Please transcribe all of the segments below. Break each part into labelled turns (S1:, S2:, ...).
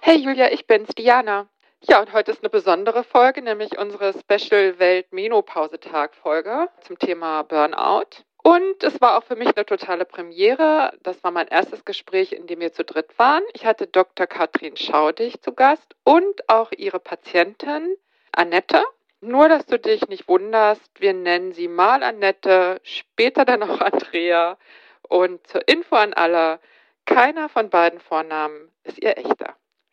S1: Hey Julia, ich bin's, Diana. Ja, und heute ist eine besondere Folge, nämlich unsere Special Welt Menopausetag Folge zum Thema Burnout. Und es war auch für mich eine totale Premiere. Das war mein erstes Gespräch, in dem wir zu dritt waren. Ich hatte Dr. Katrin Schaudig zu Gast und auch ihre Patientin Annette. Nur, dass du dich nicht wunderst, wir nennen sie mal Annette, später dann auch Andrea. Und zur Info an alle, keiner von beiden Vornamen ist ihr echter.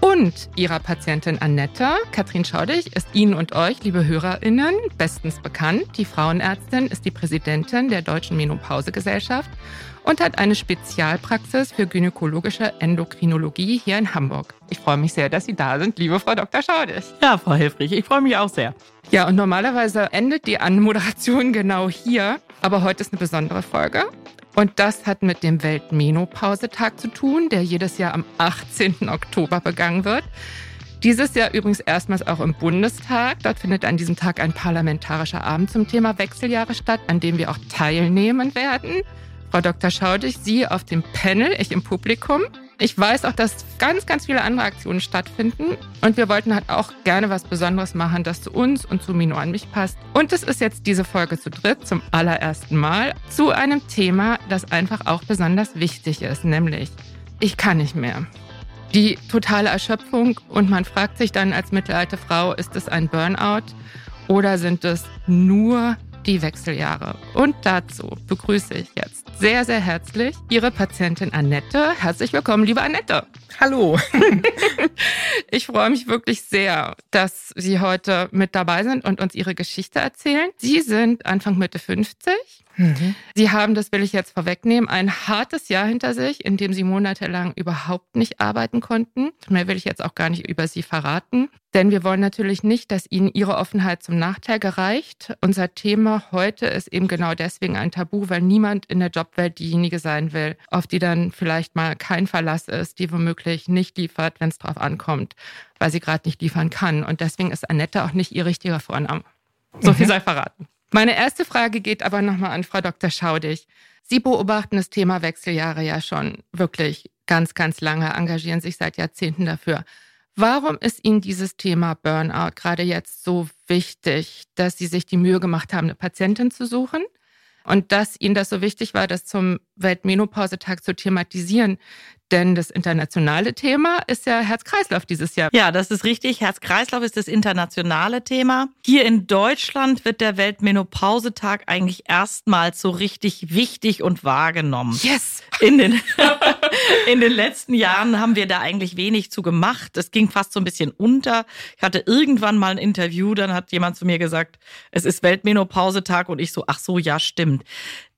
S2: und ihrer Patientin Annette. Katrin Schaudig ist Ihnen und euch, liebe HörerInnen, bestens bekannt. Die Frauenärztin ist die Präsidentin der Deutschen Menopausegesellschaft und hat eine Spezialpraxis für gynäkologische Endokrinologie hier in Hamburg. Ich freue mich sehr, dass Sie da sind, liebe Frau Dr. Schaudig.
S3: Ja, Frau Hilfrich, ich freue mich auch sehr.
S2: Ja, und normalerweise endet die Anmoderation genau hier, aber heute ist eine besondere Folge. Und das hat mit dem Weltmenopausetag zu tun, der jedes Jahr am 18. Oktober begangen wird. Dieses Jahr übrigens erstmals auch im Bundestag. Dort findet an diesem Tag ein parlamentarischer Abend zum Thema Wechseljahre statt, an dem wir auch teilnehmen werden. Frau Dr. Schaudig, Sie auf dem Panel, ich im Publikum. Ich weiß auch, dass ganz, ganz viele andere Aktionen stattfinden. Und wir wollten halt auch gerne was Besonderes machen, das zu uns und zu Mino an mich passt. Und es ist jetzt diese Folge zu dritt zum allerersten Mal zu einem Thema, das einfach auch besonders wichtig ist, nämlich ich kann nicht mehr. Die totale Erschöpfung und man fragt sich dann als mittelalte Frau, ist es ein Burnout oder sind es nur die Wechseljahre. Und dazu begrüße ich jetzt sehr, sehr herzlich Ihre Patientin Annette. Herzlich willkommen, liebe Annette.
S3: Hallo.
S2: ich freue mich wirklich sehr, dass Sie heute mit dabei sind und uns Ihre Geschichte erzählen. Sie sind Anfang Mitte 50 Mhm. Sie haben, das will ich jetzt vorwegnehmen, ein hartes Jahr hinter sich, in dem Sie monatelang überhaupt nicht arbeiten konnten. Mehr will ich jetzt auch gar nicht über Sie verraten. Denn wir wollen natürlich nicht, dass Ihnen Ihre Offenheit zum Nachteil gereicht. Unser Thema heute ist eben genau deswegen ein Tabu, weil niemand in der Jobwelt diejenige sein will, auf die dann vielleicht mal kein Verlass ist, die womöglich nicht liefert, wenn es drauf ankommt, weil sie gerade nicht liefern kann. Und deswegen ist Annette auch nicht ihr richtiger Vorname. So viel mhm. sei verraten. Meine erste Frage geht aber nochmal an Frau Dr. Schaudig. Sie beobachten das Thema Wechseljahre ja schon wirklich ganz, ganz lange, engagieren sich seit Jahrzehnten dafür. Warum ist Ihnen dieses Thema Burnout gerade jetzt so wichtig, dass Sie sich die Mühe gemacht haben, eine Patientin zu suchen? Und dass Ihnen das so wichtig war, das zum Weltmenopausetag zu thematisieren, denn das internationale Thema ist ja Herz-Kreislauf dieses Jahr.
S3: Ja, das ist richtig. Herz-Kreislauf ist das internationale Thema. Hier in Deutschland wird der Weltmenopausetag eigentlich erstmals so richtig wichtig und wahrgenommen.
S2: Yes!
S3: In den, in den letzten Jahren haben wir da eigentlich wenig zu gemacht. Es ging fast so ein bisschen unter. Ich hatte irgendwann mal ein Interview, dann hat jemand zu mir gesagt, es ist Weltmenopausetag und ich so, ach so, ja, stimmt.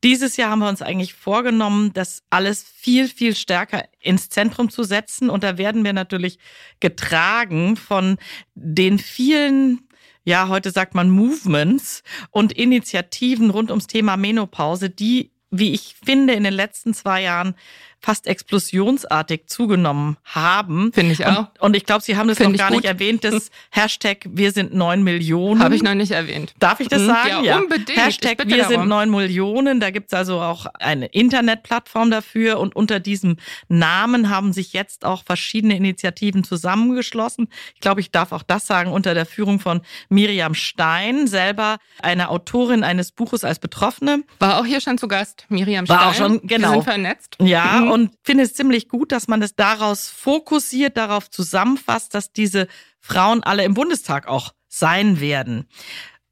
S3: Dieses Jahr haben wir uns eigentlich vorgenommen, das alles viel, viel stärker ins Zentrum zu setzen. Und da werden wir natürlich getragen von den vielen ja, heute sagt man Movements und Initiativen rund ums Thema Menopause, die, wie ich finde, in den letzten zwei Jahren fast explosionsartig zugenommen haben.
S2: Finde ich auch.
S3: Und, und ich glaube, Sie haben das Find noch gar nicht erwähnt, das Hashtag Wir sind neun Millionen.
S2: Habe ich noch nicht erwähnt.
S3: Darf ich das mhm. sagen?
S2: Ja, ja. unbedingt.
S3: Hashtag Wir darum. sind neun Millionen. Da gibt's also auch eine Internetplattform dafür und unter diesem Namen haben sich jetzt auch verschiedene Initiativen zusammengeschlossen. Ich glaube, ich darf auch das sagen, unter der Führung von Miriam Stein, selber eine Autorin eines Buches als Betroffene.
S2: War auch hier schon zu Gast, Miriam Stein.
S3: War auch schon, genau. Wir
S2: sind vernetzt.
S3: Ja, mhm und finde es ziemlich gut, dass man das daraus fokussiert, darauf zusammenfasst, dass diese Frauen alle im Bundestag auch sein werden.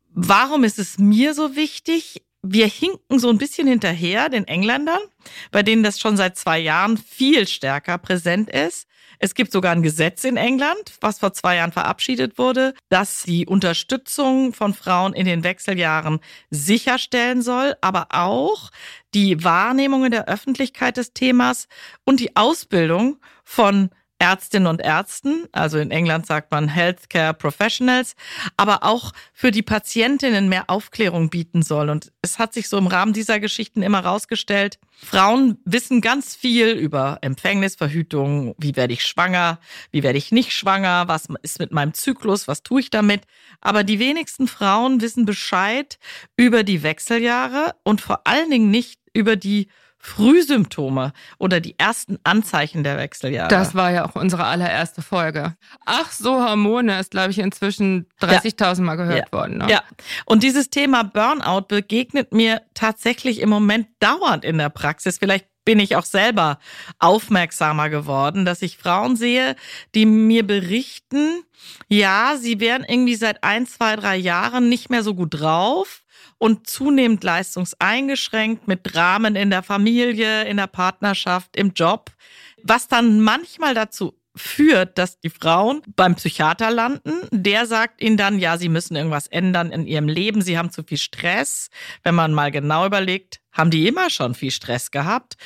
S3: Warum ist es mir so wichtig? Wir hinken so ein bisschen hinterher den Engländern, bei denen das schon seit zwei Jahren viel stärker präsent ist. Es gibt sogar ein Gesetz in England, was vor zwei Jahren verabschiedet wurde, das die Unterstützung von Frauen in den Wechseljahren sicherstellen soll, aber auch die Wahrnehmung in der Öffentlichkeit des Themas und die Ausbildung von Ärztinnen und Ärzten, also in England sagt man Healthcare Professionals, aber auch für die Patientinnen mehr Aufklärung bieten soll. Und es hat sich so im Rahmen dieser Geschichten immer rausgestellt, Frauen wissen ganz viel über Empfängnisverhütung, wie werde ich schwanger, wie werde ich nicht schwanger, was ist mit meinem Zyklus, was tue ich damit. Aber die wenigsten Frauen wissen Bescheid über die Wechseljahre und vor allen Dingen nicht über die Frühsymptome oder die ersten Anzeichen der Wechseljahre.
S2: Das war ja auch unsere allererste Folge. Ach so, Hormone ist, glaube ich, inzwischen 30.000 ja. Mal gehört
S3: ja.
S2: worden. Ne?
S3: Ja, und dieses Thema Burnout begegnet mir tatsächlich im Moment dauernd in der Praxis. Vielleicht bin ich auch selber aufmerksamer geworden, dass ich Frauen sehe, die mir berichten, ja, sie wären irgendwie seit ein, zwei, drei Jahren nicht mehr so gut drauf und zunehmend leistungseingeschränkt mit Dramen in der Familie, in der Partnerschaft, im Job, was dann manchmal dazu führt, dass die Frauen beim Psychiater landen. Der sagt ihnen dann, ja, sie müssen irgendwas ändern in ihrem Leben, sie haben zu viel Stress. Wenn man mal genau überlegt, haben die immer schon viel Stress gehabt.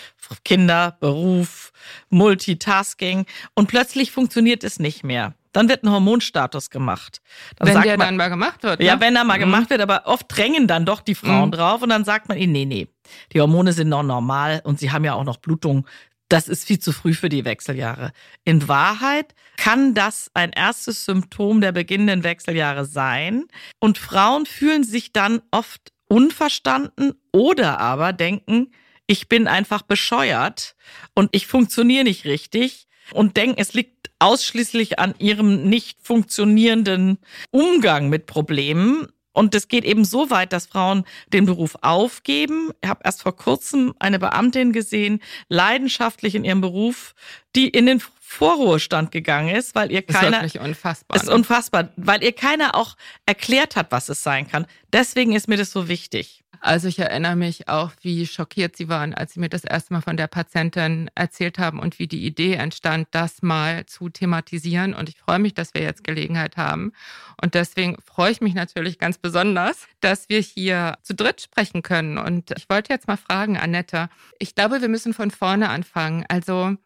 S3: Kinder, Beruf, Multitasking. Und plötzlich funktioniert es nicht mehr. Dann wird ein Hormonstatus gemacht.
S2: Dann wenn der man, dann mal gemacht wird.
S3: Ne? Ja, wenn er mal mhm. gemacht wird, aber oft drängen dann doch die Frauen mhm. drauf und dann sagt man ihnen, nee, nee, die Hormone sind noch normal und sie haben ja auch noch Blutung. Das ist viel zu früh für die Wechseljahre. In Wahrheit kann das ein erstes Symptom der beginnenden Wechseljahre sein. Und Frauen fühlen sich dann oft unverstanden oder aber denken, ich bin einfach bescheuert und ich funktioniere nicht richtig und denken, es liegt ausschließlich an ihrem nicht funktionierenden Umgang mit Problemen. Und es geht eben so weit, dass Frauen den Beruf aufgeben. Ich habe erst vor kurzem eine Beamtin gesehen, leidenschaftlich in ihrem Beruf, die in den Vorruhestand gegangen ist, weil ihr keiner.
S2: Das ist unfassbar.
S3: Ist ne? unfassbar, weil ihr keiner auch erklärt hat, was es sein kann. Deswegen ist mir das so wichtig.
S2: Also ich erinnere mich auch, wie schockiert sie waren, als sie mir das erste Mal von der Patientin erzählt haben und wie die Idee entstand, das mal zu thematisieren. Und ich freue mich, dass wir jetzt Gelegenheit haben. Und deswegen freue ich mich natürlich ganz besonders, dass wir hier zu dritt sprechen können. Und ich wollte jetzt mal fragen, Annette, ich glaube, wir müssen von vorne anfangen. Also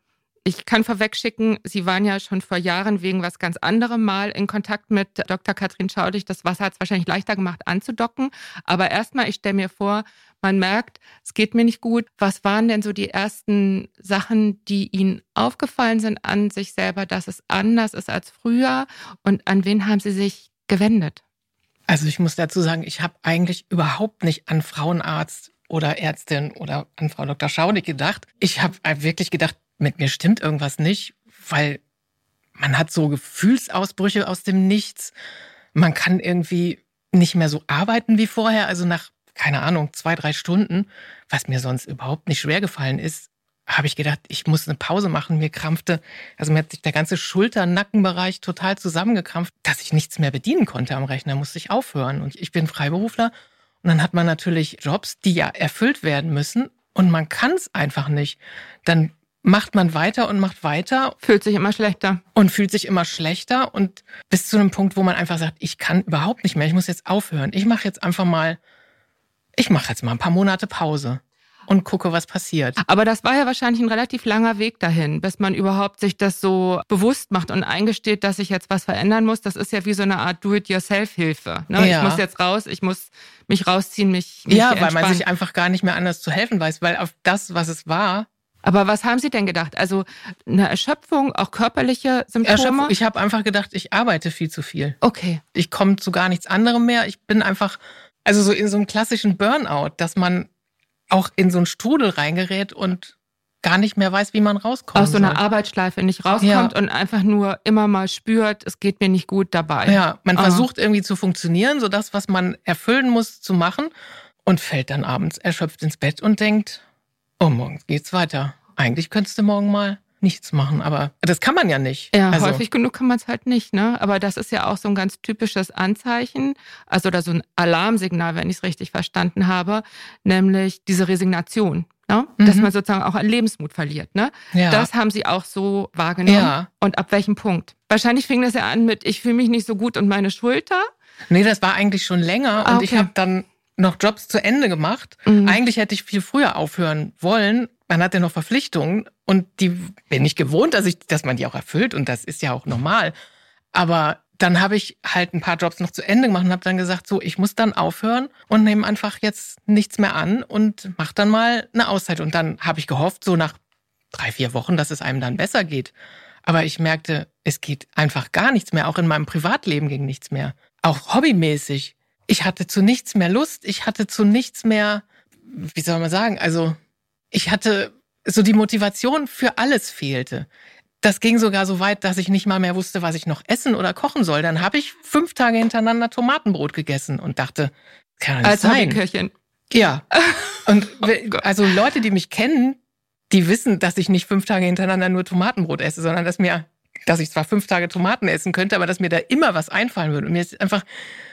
S2: ich kann vorwegschicken, Sie waren ja schon vor Jahren wegen was ganz anderem mal in Kontakt mit Dr. Katrin Schaudig. Das Wasser hat es wahrscheinlich leichter gemacht anzudocken. Aber erstmal, ich stelle mir vor, man merkt, es geht mir nicht gut. Was waren denn so die ersten Sachen, die Ihnen aufgefallen sind an sich selber, dass es anders ist als früher? Und an wen haben Sie sich gewendet?
S4: Also ich muss dazu sagen, ich habe eigentlich überhaupt nicht an Frauenarzt oder Ärztin oder an Frau Dr. Schaudig gedacht. Ich habe wirklich gedacht, mit mir stimmt irgendwas nicht, weil man hat so Gefühlsausbrüche aus dem Nichts. Man kann irgendwie nicht mehr so arbeiten wie vorher. Also nach, keine Ahnung, zwei, drei Stunden, was mir sonst überhaupt nicht schwer gefallen ist, habe ich gedacht, ich muss eine Pause machen. Mir krampfte, also mir hat sich der ganze Schulter-Nackenbereich total zusammengekrampft, dass ich nichts mehr bedienen konnte am Rechner, musste ich aufhören. Und ich bin Freiberufler. Und dann hat man natürlich Jobs, die ja erfüllt werden müssen. Und man kann es einfach nicht. Dann macht man weiter und macht weiter.
S2: Fühlt sich immer schlechter.
S4: Und fühlt sich immer schlechter und bis zu einem Punkt, wo man einfach sagt, ich kann überhaupt nicht mehr, ich muss jetzt aufhören. Ich mache jetzt einfach mal, ich mache jetzt mal ein paar Monate Pause und gucke, was passiert.
S2: Aber das war ja wahrscheinlich ein relativ langer Weg dahin, bis man überhaupt sich das so bewusst macht und eingesteht, dass sich jetzt was verändern muss. Das ist ja wie so eine Art Do-it-yourself-Hilfe. Ne? Ja. Ich muss jetzt raus, ich muss mich rausziehen, mich, mich
S4: Ja, weil man sich einfach gar nicht mehr anders zu helfen weiß, weil auf das, was es war,
S2: aber was haben Sie denn gedacht? Also eine Erschöpfung, auch körperliche Symptome? Erschöpfung,
S4: ich habe einfach gedacht, ich arbeite viel zu viel.
S2: Okay.
S4: Ich komme zu gar nichts anderem mehr. Ich bin einfach, also so in so einem klassischen Burnout, dass man auch in so einen Strudel reingerät und gar nicht mehr weiß, wie man rauskommt.
S2: Aus so einer soll. Arbeitsschleife nicht rauskommt ja. und einfach nur immer mal spürt, es geht mir nicht gut dabei.
S4: Ja, man Aha. versucht irgendwie zu funktionieren, so das, was man erfüllen muss, zu machen und fällt dann abends erschöpft ins Bett und denkt, oh, morgen geht's weiter. Eigentlich könntest du morgen mal nichts machen, aber das kann man ja nicht.
S2: Ja, also. häufig genug kann man es halt nicht, ne? Aber das ist ja auch so ein ganz typisches Anzeichen, also oder so ein Alarmsignal, wenn ich es richtig verstanden habe, nämlich diese Resignation. Ne? Mhm. Dass man sozusagen auch an Lebensmut verliert. Ne? Ja. Das haben sie auch so wahrgenommen. Ja. Und ab welchem Punkt? Wahrscheinlich fing das ja an mit, ich fühle mich nicht so gut und meine Schulter.
S4: Nee, das war eigentlich schon länger ah, und okay. ich habe dann noch Jobs zu Ende gemacht. Mhm. Eigentlich hätte ich viel früher aufhören wollen, man hat ja noch Verpflichtungen und die bin ich gewohnt, dass ich, dass man die auch erfüllt und das ist ja auch normal. Aber dann habe ich halt ein paar Jobs noch zu Ende gemacht und habe dann gesagt, so, ich muss dann aufhören und nehme einfach jetzt nichts mehr an und mach dann mal eine Auszeit. Und dann habe ich gehofft, so nach drei, vier Wochen, dass es einem dann besser geht. Aber ich merkte, es geht einfach gar nichts mehr. Auch in meinem Privatleben ging nichts mehr. Auch hobbymäßig. Ich hatte zu nichts mehr Lust. Ich hatte zu nichts mehr, wie soll man sagen, also ich hatte so die Motivation für alles fehlte. Das ging sogar so weit, dass ich nicht mal mehr wusste, was ich noch essen oder kochen soll. Dann habe ich fünf Tage hintereinander Tomatenbrot gegessen und dachte, kann
S2: Als
S4: sein.
S2: Hobbyköchin.
S4: Ja. Und
S2: Oh
S4: also Leute, die mich kennen, die wissen, dass ich nicht fünf Tage hintereinander nur Tomatenbrot esse, sondern dass mir, dass ich zwar fünf Tage Tomaten essen könnte, aber dass mir da immer was einfallen würde. Und mir ist einfach,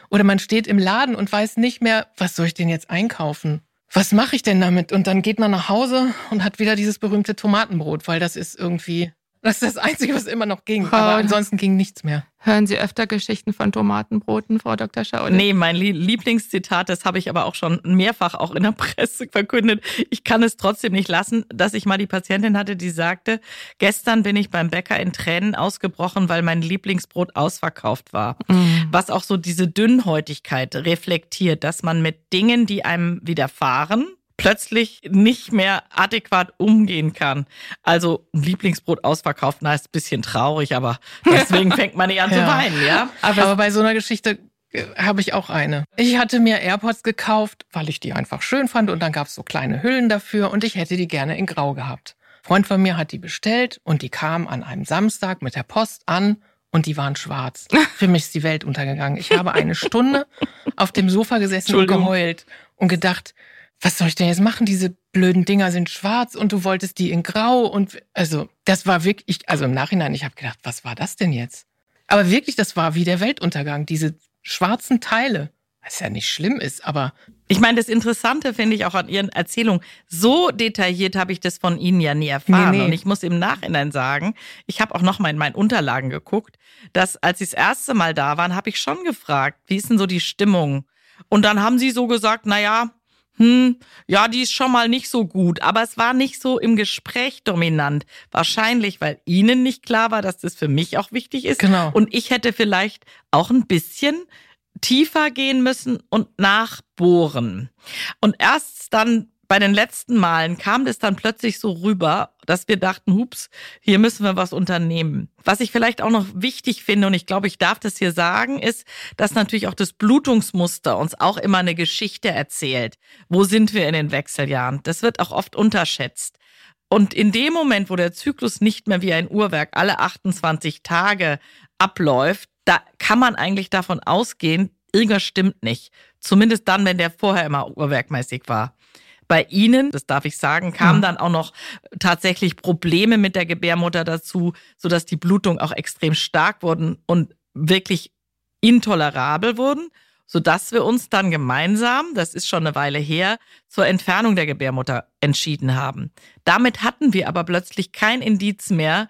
S4: oder man steht im Laden und weiß nicht mehr, was soll ich denn jetzt einkaufen? Was mache ich denn damit? Und dann geht man nach Hause und hat wieder dieses berühmte Tomatenbrot, weil das ist irgendwie, das ist das Einzige, was immer noch ging. Aber ansonsten ging nichts mehr.
S2: Hören Sie öfter Geschichten von Tomatenbroten, Frau Dr. Schaude?
S3: Nee, mein Lie- Lieblingszitat, das habe ich aber auch schon mehrfach auch in der Presse verkündet. Ich kann es trotzdem nicht lassen, dass ich mal die Patientin hatte, die sagte, gestern bin ich beim Bäcker in Tränen ausgebrochen, weil mein Lieblingsbrot ausverkauft war.
S2: Mhm.
S3: Was auch so diese Dünnhäutigkeit reflektiert, dass man mit Dingen, die einem widerfahren, plötzlich nicht mehr adäquat umgehen kann. Also ein Lieblingsbrot ausverkauft, na, ist ein bisschen traurig, aber deswegen fängt man nicht an zu
S4: Ja.
S3: weinen, ja?
S4: Aber, bei so einer Geschichte äh, habe ich auch eine. Ich hatte mir AirPods gekauft, weil ich die einfach schön fand und dann gab es so kleine Hüllen dafür und ich hätte die gerne in Grau gehabt. Ein Freund von mir hat die bestellt und die kam an einem Samstag mit der Post an und die waren schwarz. Für mich ist die Welt untergegangen. Ich habe eine Stunde auf dem Sofa gesessen und geheult und gedacht, was soll ich denn jetzt machen? Diese blöden Dinger sind schwarz und du wolltest die in Grau und also das war wirklich, also im Nachhinein, ich habe gedacht, was war das denn jetzt? Aber wirklich, das war wie der Weltuntergang, diese schwarzen Teile. Was ja nicht schlimm ist, aber
S3: Ich meine, das Interessante finde ich auch an Ihren Erzählungen. So detailliert habe ich das von Ihnen ja nie erfahren.
S4: Nee, nee.
S3: Und ich muss im Nachhinein sagen, ich habe auch noch mal in meinen Unterlagen geguckt, dass als Sie das erste Mal da waren, habe ich schon gefragt, wie ist denn so die Stimmung? Und dann haben Sie so gesagt, na ja, hm, ja, die ist schon mal nicht so gut. Aber es war nicht so im Gespräch dominant. Wahrscheinlich, weil Ihnen nicht klar war, dass das für mich auch wichtig ist.
S4: Genau.
S3: Und ich hätte vielleicht auch ein bisschen tiefer gehen müssen und nachbohren. Und erst dann bei den letzten Malen kam das dann plötzlich so rüber, dass wir dachten, hups, hier müssen wir was unternehmen. Was ich vielleicht auch noch wichtig finde, und ich glaube, ich darf das hier sagen, ist, dass natürlich auch das Blutungsmuster uns auch immer eine Geschichte erzählt. Wo sind wir in den Wechseljahren? Das wird auch oft unterschätzt. Und in dem Moment, wo der Zyklus nicht mehr wie ein Uhrwerk alle 28 Tage abläuft, da kann man eigentlich davon ausgehen, irgendwas stimmt nicht. Zumindest dann, wenn der vorher immer uhrwerkmäßig war. Bei Ihnen, das darf ich sagen, kamen
S4: Ja.
S3: dann auch noch tatsächlich Probleme mit der Gebärmutter dazu, sodass die Blutungen auch extrem stark wurden und wirklich intolerabel wurden, sodass wir uns dann gemeinsam, das ist schon eine Weile her, zur Entfernung der Gebärmutter entschieden haben. Damit hatten wir aber plötzlich kein Indiz mehr,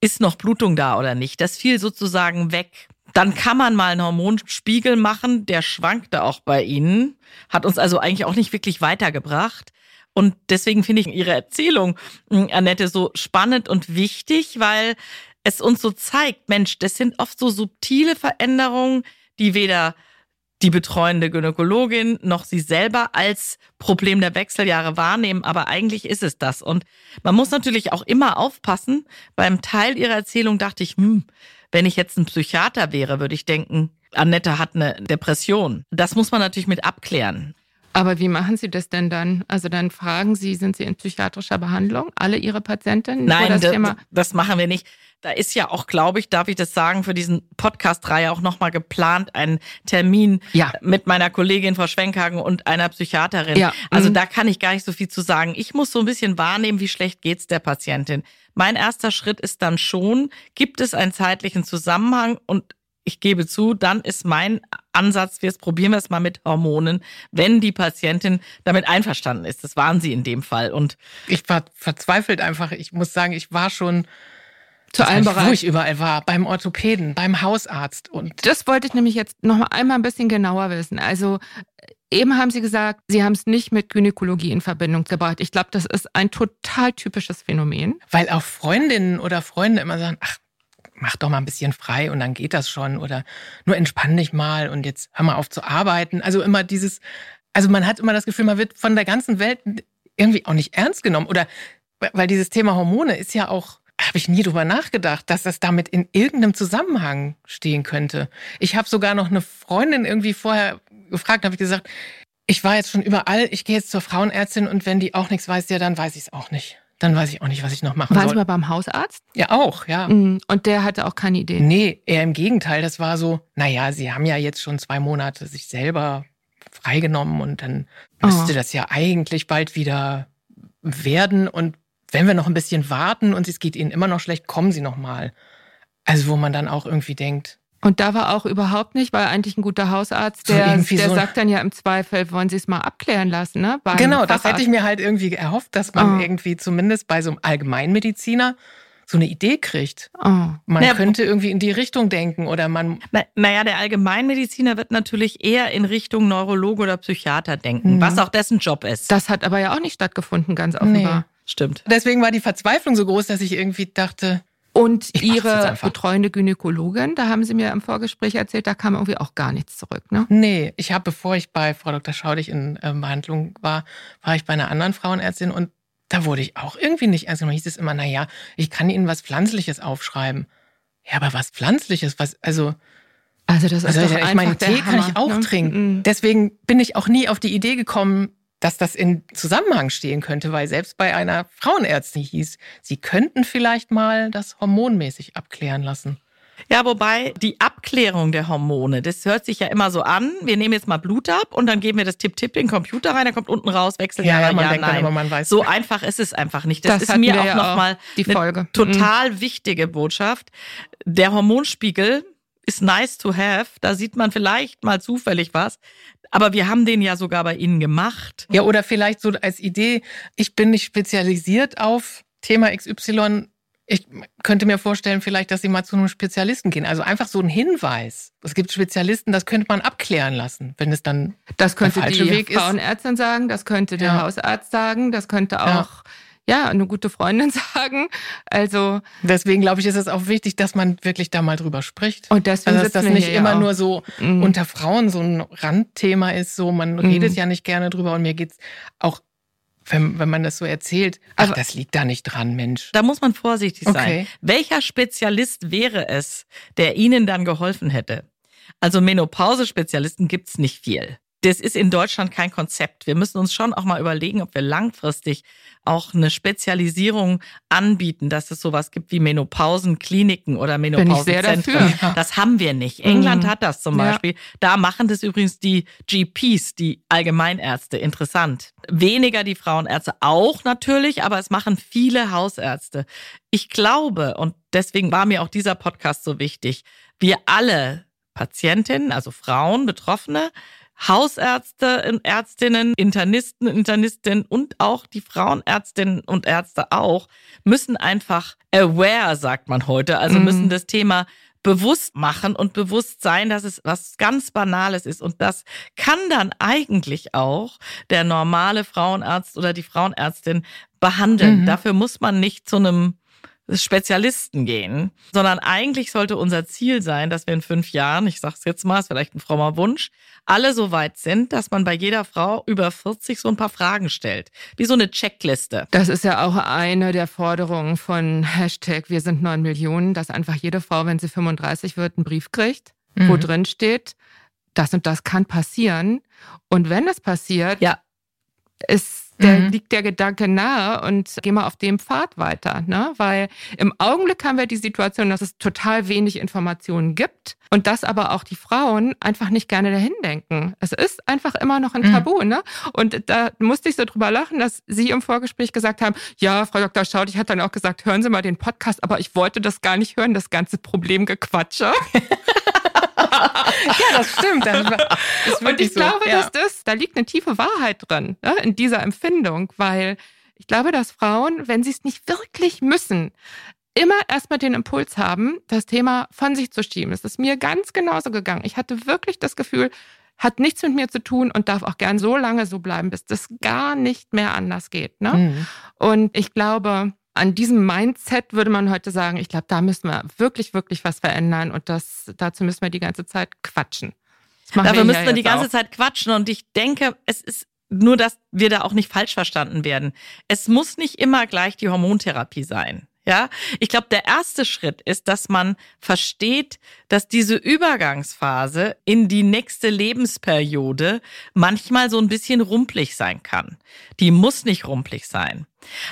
S3: ist noch Blutung da oder nicht. Das fiel sozusagen weg. Dann kann man mal einen Hormonspiegel machen, der schwankte auch bei Ihnen, hat uns also eigentlich auch nicht wirklich weitergebracht. Und deswegen finde ich Ihre Erzählung, mh, Annette, so spannend und wichtig, weil es uns so zeigt, Mensch, das sind oft so subtile Veränderungen, die weder die betreuende Gynäkologin noch sie selber als Problem der Wechseljahre wahrnehmen, aber eigentlich ist es das. Und man muss natürlich auch immer aufpassen. Beim Teil ihrer Erzählung dachte ich, hm, wenn ich jetzt ein Psychiater wäre, würde ich denken, Annette hat eine Depression. Das muss man natürlich mit abklären.
S2: Aber wie machen Sie das denn dann? Also dann fragen Sie, sind Sie in psychiatrischer Behandlung? Alle Ihre Patientinnen? Wo
S3: Nein,
S2: das
S3: das, das machen wir nicht. Da ist ja auch, glaube ich, darf ich das sagen, für diesen Podcast-Reihe auch nochmal geplant, ein Termin
S2: Ja.
S3: mit meiner Kollegin Frau Schwenkhagen und einer Psychiaterin.
S2: Ja.
S3: Also
S2: Mhm.
S3: da kann ich gar nicht so viel zu sagen. Ich muss so ein bisschen wahrnehmen, wie schlecht geht's der Patientin. Mein erster Schritt ist dann schon, gibt es einen zeitlichen Zusammenhang und ich gebe zu, dann ist mein Ansatz, wir probieren wir es mal mit Hormonen, wenn die Patientin damit einverstanden ist. Das waren sie in dem Fall. Und
S4: ich war verzweifelt einfach. Ich muss sagen, ich war schon,
S2: zu allen
S4: nicht, wo
S2: Bereichen?
S4: ich überall war, beim Orthopäden, beim Hausarzt und
S2: Das wollte ich nämlich jetzt noch mal einmal ein bisschen genauer wissen. Also eben haben Sie gesagt, Sie haben es nicht mit Gynäkologie in Verbindung gebracht. Ich glaube, das ist ein total typisches Phänomen.
S4: Weil auch Freundinnen oder Freunde immer sagen, ach, mach doch mal ein bisschen frei und dann geht das schon oder nur entspann dich mal und jetzt hör mal auf zu arbeiten. Also immer dieses, also man hat immer das Gefühl, man wird von der ganzen Welt irgendwie auch nicht ernst genommen oder weil dieses Thema Hormone ist ja auch habe ich nie drüber nachgedacht, dass das damit in irgendeinem Zusammenhang stehen könnte. Ich habe sogar noch eine Freundin irgendwie vorher gefragt, habe ich gesagt, ich war jetzt schon überall, ich gehe jetzt zur Frauenärztin und wenn die auch nichts weiß, ja, dann weiß ich es auch nicht. Dann weiß ich auch nicht, was ich noch machen
S2: Waren
S4: soll.
S2: Sie mal beim Hausarzt?
S4: Ja, auch, ja.
S2: Mhm. Und der hatte auch keine Idee.
S4: Nee, eher im Gegenteil. Das war so, naja, Sie haben ja jetzt schon zwei Monate sich selber freigenommen und dann müsste
S2: Oh.
S4: das ja eigentlich bald wieder werden. Und wenn wir noch ein bisschen warten und es geht Ihnen immer noch schlecht, kommen Sie noch mal. Also wo man dann auch irgendwie denkt,
S2: Und da war auch überhaupt nicht, weil eigentlich ein guter Hausarzt,
S4: So
S2: der,
S4: irgendwie
S2: der
S4: so-
S2: sagt dann ja im Zweifel, wollen Sie es mal abklären lassen, ne? Beim
S4: genau, das
S2: Facharzt.
S4: hätte ich mir halt irgendwie erhofft, dass man
S2: Oh.
S4: irgendwie zumindest bei so einem Allgemeinmediziner so eine Idee kriegt.
S2: Oh.
S4: Man
S3: Ja,
S4: könnte irgendwie in die Richtung denken oder man
S3: Na, naja, der Allgemeinmediziner wird natürlich eher in Richtung Neurologe oder Psychiater denken,
S4: Mhm.
S3: was auch dessen Job ist.
S2: Das hat aber ja auch nicht stattgefunden, ganz offenbar.
S3: stimmt.
S4: Deswegen war die Verzweiflung so groß, dass ich irgendwie dachte,
S2: Und
S4: Ich
S2: Ihre betreuende Gynäkologin, da haben Sie mir im Vorgespräch erzählt, da kam irgendwie auch gar nichts zurück, ne?
S4: nee, ich habe, bevor ich bei Frau Dr. Schaudig in ähm, Behandlung war, war ich bei einer anderen Frauenärztin und da wurde ich auch irgendwie nicht ernst genommen. Hieß es immer, naja, ich kann Ihnen was Pflanzliches aufschreiben. Ja, aber was Pflanzliches, was, also,
S2: Also das ist
S4: also
S2: doch
S4: ich meine,
S2: der
S4: Tee kann ich
S2: Hammer,
S4: auch
S2: ne?
S4: trinken.
S2: Mhm.
S4: Deswegen bin ich auch nie auf die Idee gekommen, dass das in Zusammenhang stehen könnte, weil selbst bei einer Frauenärztin hieß, sie könnten vielleicht mal das hormonmäßig abklären lassen.
S3: Ja, wobei die Abklärung der Hormone, das hört sich ja immer so an. Wir nehmen jetzt mal Blut ab und dann geben wir das Tipp-Tipp in den Computer rein, da kommt unten raus, wechseln ja, ja,
S4: man
S3: ja
S4: denkt
S3: nein.
S4: immer, man weiß.
S3: So einfach ist es einfach nicht. Das,
S2: Das
S3: ist mir auch
S2: ja
S3: nochmal
S2: die Folge. Mhm.
S3: total wichtige Botschaft. Der Hormonspiegel ist nice to have. Da sieht man vielleicht mal zufällig was. Aber wir haben den ja sogar bei Ihnen gemacht.
S4: Ja, oder vielleicht so als Idee, ich bin nicht spezialisiert auf Thema XY. Ich könnte mir vorstellen, vielleicht, dass Sie mal zu einem Spezialisten gehen. Also einfach so ein Hinweis. Es gibt Spezialisten, das könnte man abklären lassen, wenn es dann.
S2: Das könnte
S4: Der falsche
S2: die
S4: Weg ist-
S2: Frauenärztin sagen, das könnte der
S4: Ja.
S2: Hausarzt sagen, das könnte auch ja. Eine gute Freundin sagen. Also
S4: Deswegen glaube ich, ist es auch wichtig, dass man wirklich da mal drüber spricht.
S2: und deswegen
S4: Also, dass das nicht immer
S2: ja auch.
S4: nur so
S2: Mhm.
S4: unter Frauen so ein Randthema ist, so man
S2: Mhm.
S4: redet ja nicht gerne drüber und mir geht's auch, wenn, wenn man das so erzählt, ach,
S2: Aber-
S4: das liegt da nicht dran, Mensch.
S3: Da muss man vorsichtig sein.
S4: Okay.
S3: Welcher Spezialist wäre es, der Ihnen dann geholfen hätte? Also Menopause-Spezialisten gibt's nicht viel. Das ist in Deutschland kein Konzept. Wir müssen uns schon auch mal überlegen, ob wir langfristig auch eine Spezialisierung anbieten, dass es sowas gibt wie Menopausenkliniken oder Menopausenzentren. Das haben wir nicht. England
S2: Mhm.
S3: hat das zum
S2: Ja.
S3: Beispiel. Da machen das übrigens die GPs, die Allgemeinärzte. Interessant. Weniger die Frauenärzte auch natürlich, aber es machen viele Hausärzte. Ich glaube, und deswegen war mir auch dieser Podcast so wichtig, wir alle Patientinnen, also Frauen, Betroffene, Hausärzte und Ärztinnen, Internisten, Internistinnen und auch die Frauenärztinnen und Ärzte auch, müssen einfach aware, sagt man heute, also
S2: Mhm.
S3: müssen das Thema bewusst machen und bewusst sein, dass es was ganz Banales ist. Und das kann dann eigentlich auch der normale Frauenarzt oder die Frauenärztin behandeln.
S4: Mhm.
S3: Dafür muss man nicht zu einem Spezialisten gehen, sondern eigentlich sollte unser Ziel sein, dass wir in fünf Jahren, ich sag's jetzt mal, ist vielleicht ein frommer Wunsch, alle so weit sind, dass man bei jeder Frau über 40 so ein paar Fragen stellt. Wie so eine Checkliste.
S2: Das ist ja auch eine der Forderungen von Hashtag Wir sind neun Millionen, dass einfach jede Frau, wenn sie 35 wird, einen Brief kriegt, wo
S4: Mhm.
S2: drin steht, das und das kann passieren. Und wenn es passiert,
S3: Ja.
S2: ist der,
S4: Mhm.
S2: liegt der Gedanke nahe und geh mal auf dem Pfad weiter. Ne? Weil im Augenblick haben wir die Situation, dass es total wenig Informationen gibt und dass aber auch die Frauen einfach nicht gerne dahin denken. Es ist einfach immer noch ein
S4: Mhm.
S2: Tabu. Ne? Und da musste ich so drüber lachen, dass Sie im Vorgespräch gesagt haben, ja, Frau Dr. Schaut, ich hatte dann auch gesagt, hören Sie mal den Podcast, aber ich wollte das gar nicht hören, das ganze Problemgequatsche.
S4: Ja, das stimmt. Das
S2: Und ich glaube,
S4: so. Ja.
S2: dass das, da liegt eine tiefe Wahrheit drin, ne, in dieser Empfindung, weil ich glaube, dass Frauen, wenn sie es nicht wirklich müssen, immer erstmal den Impuls haben, das Thema von sich zu schieben. Es ist mir ganz genauso gegangen. Ich hatte wirklich das Gefühl, hat nichts mit mir zu tun und darf auch gern so lange so bleiben, bis das gar nicht mehr anders geht. Ne? Mhm. Und ich glaube, an diesem Mindset würde man heute sagen, ich glaube, da müssen wir wirklich, wirklich was verändern und das, dazu müssen wir die ganze Zeit quatschen.
S3: Dafür müssen wir die ganze auch. Zeit quatschen und ich denke, es ist nur, dass wir da auch nicht falsch verstanden werden. Es muss nicht immer gleich die Hormontherapie sein. Ja, ich glaube, der erste Schritt ist, dass man versteht, dass diese Übergangsphase in die nächste Lebensperiode manchmal so ein bisschen rumpelig sein kann. Die muss nicht rumpelig sein.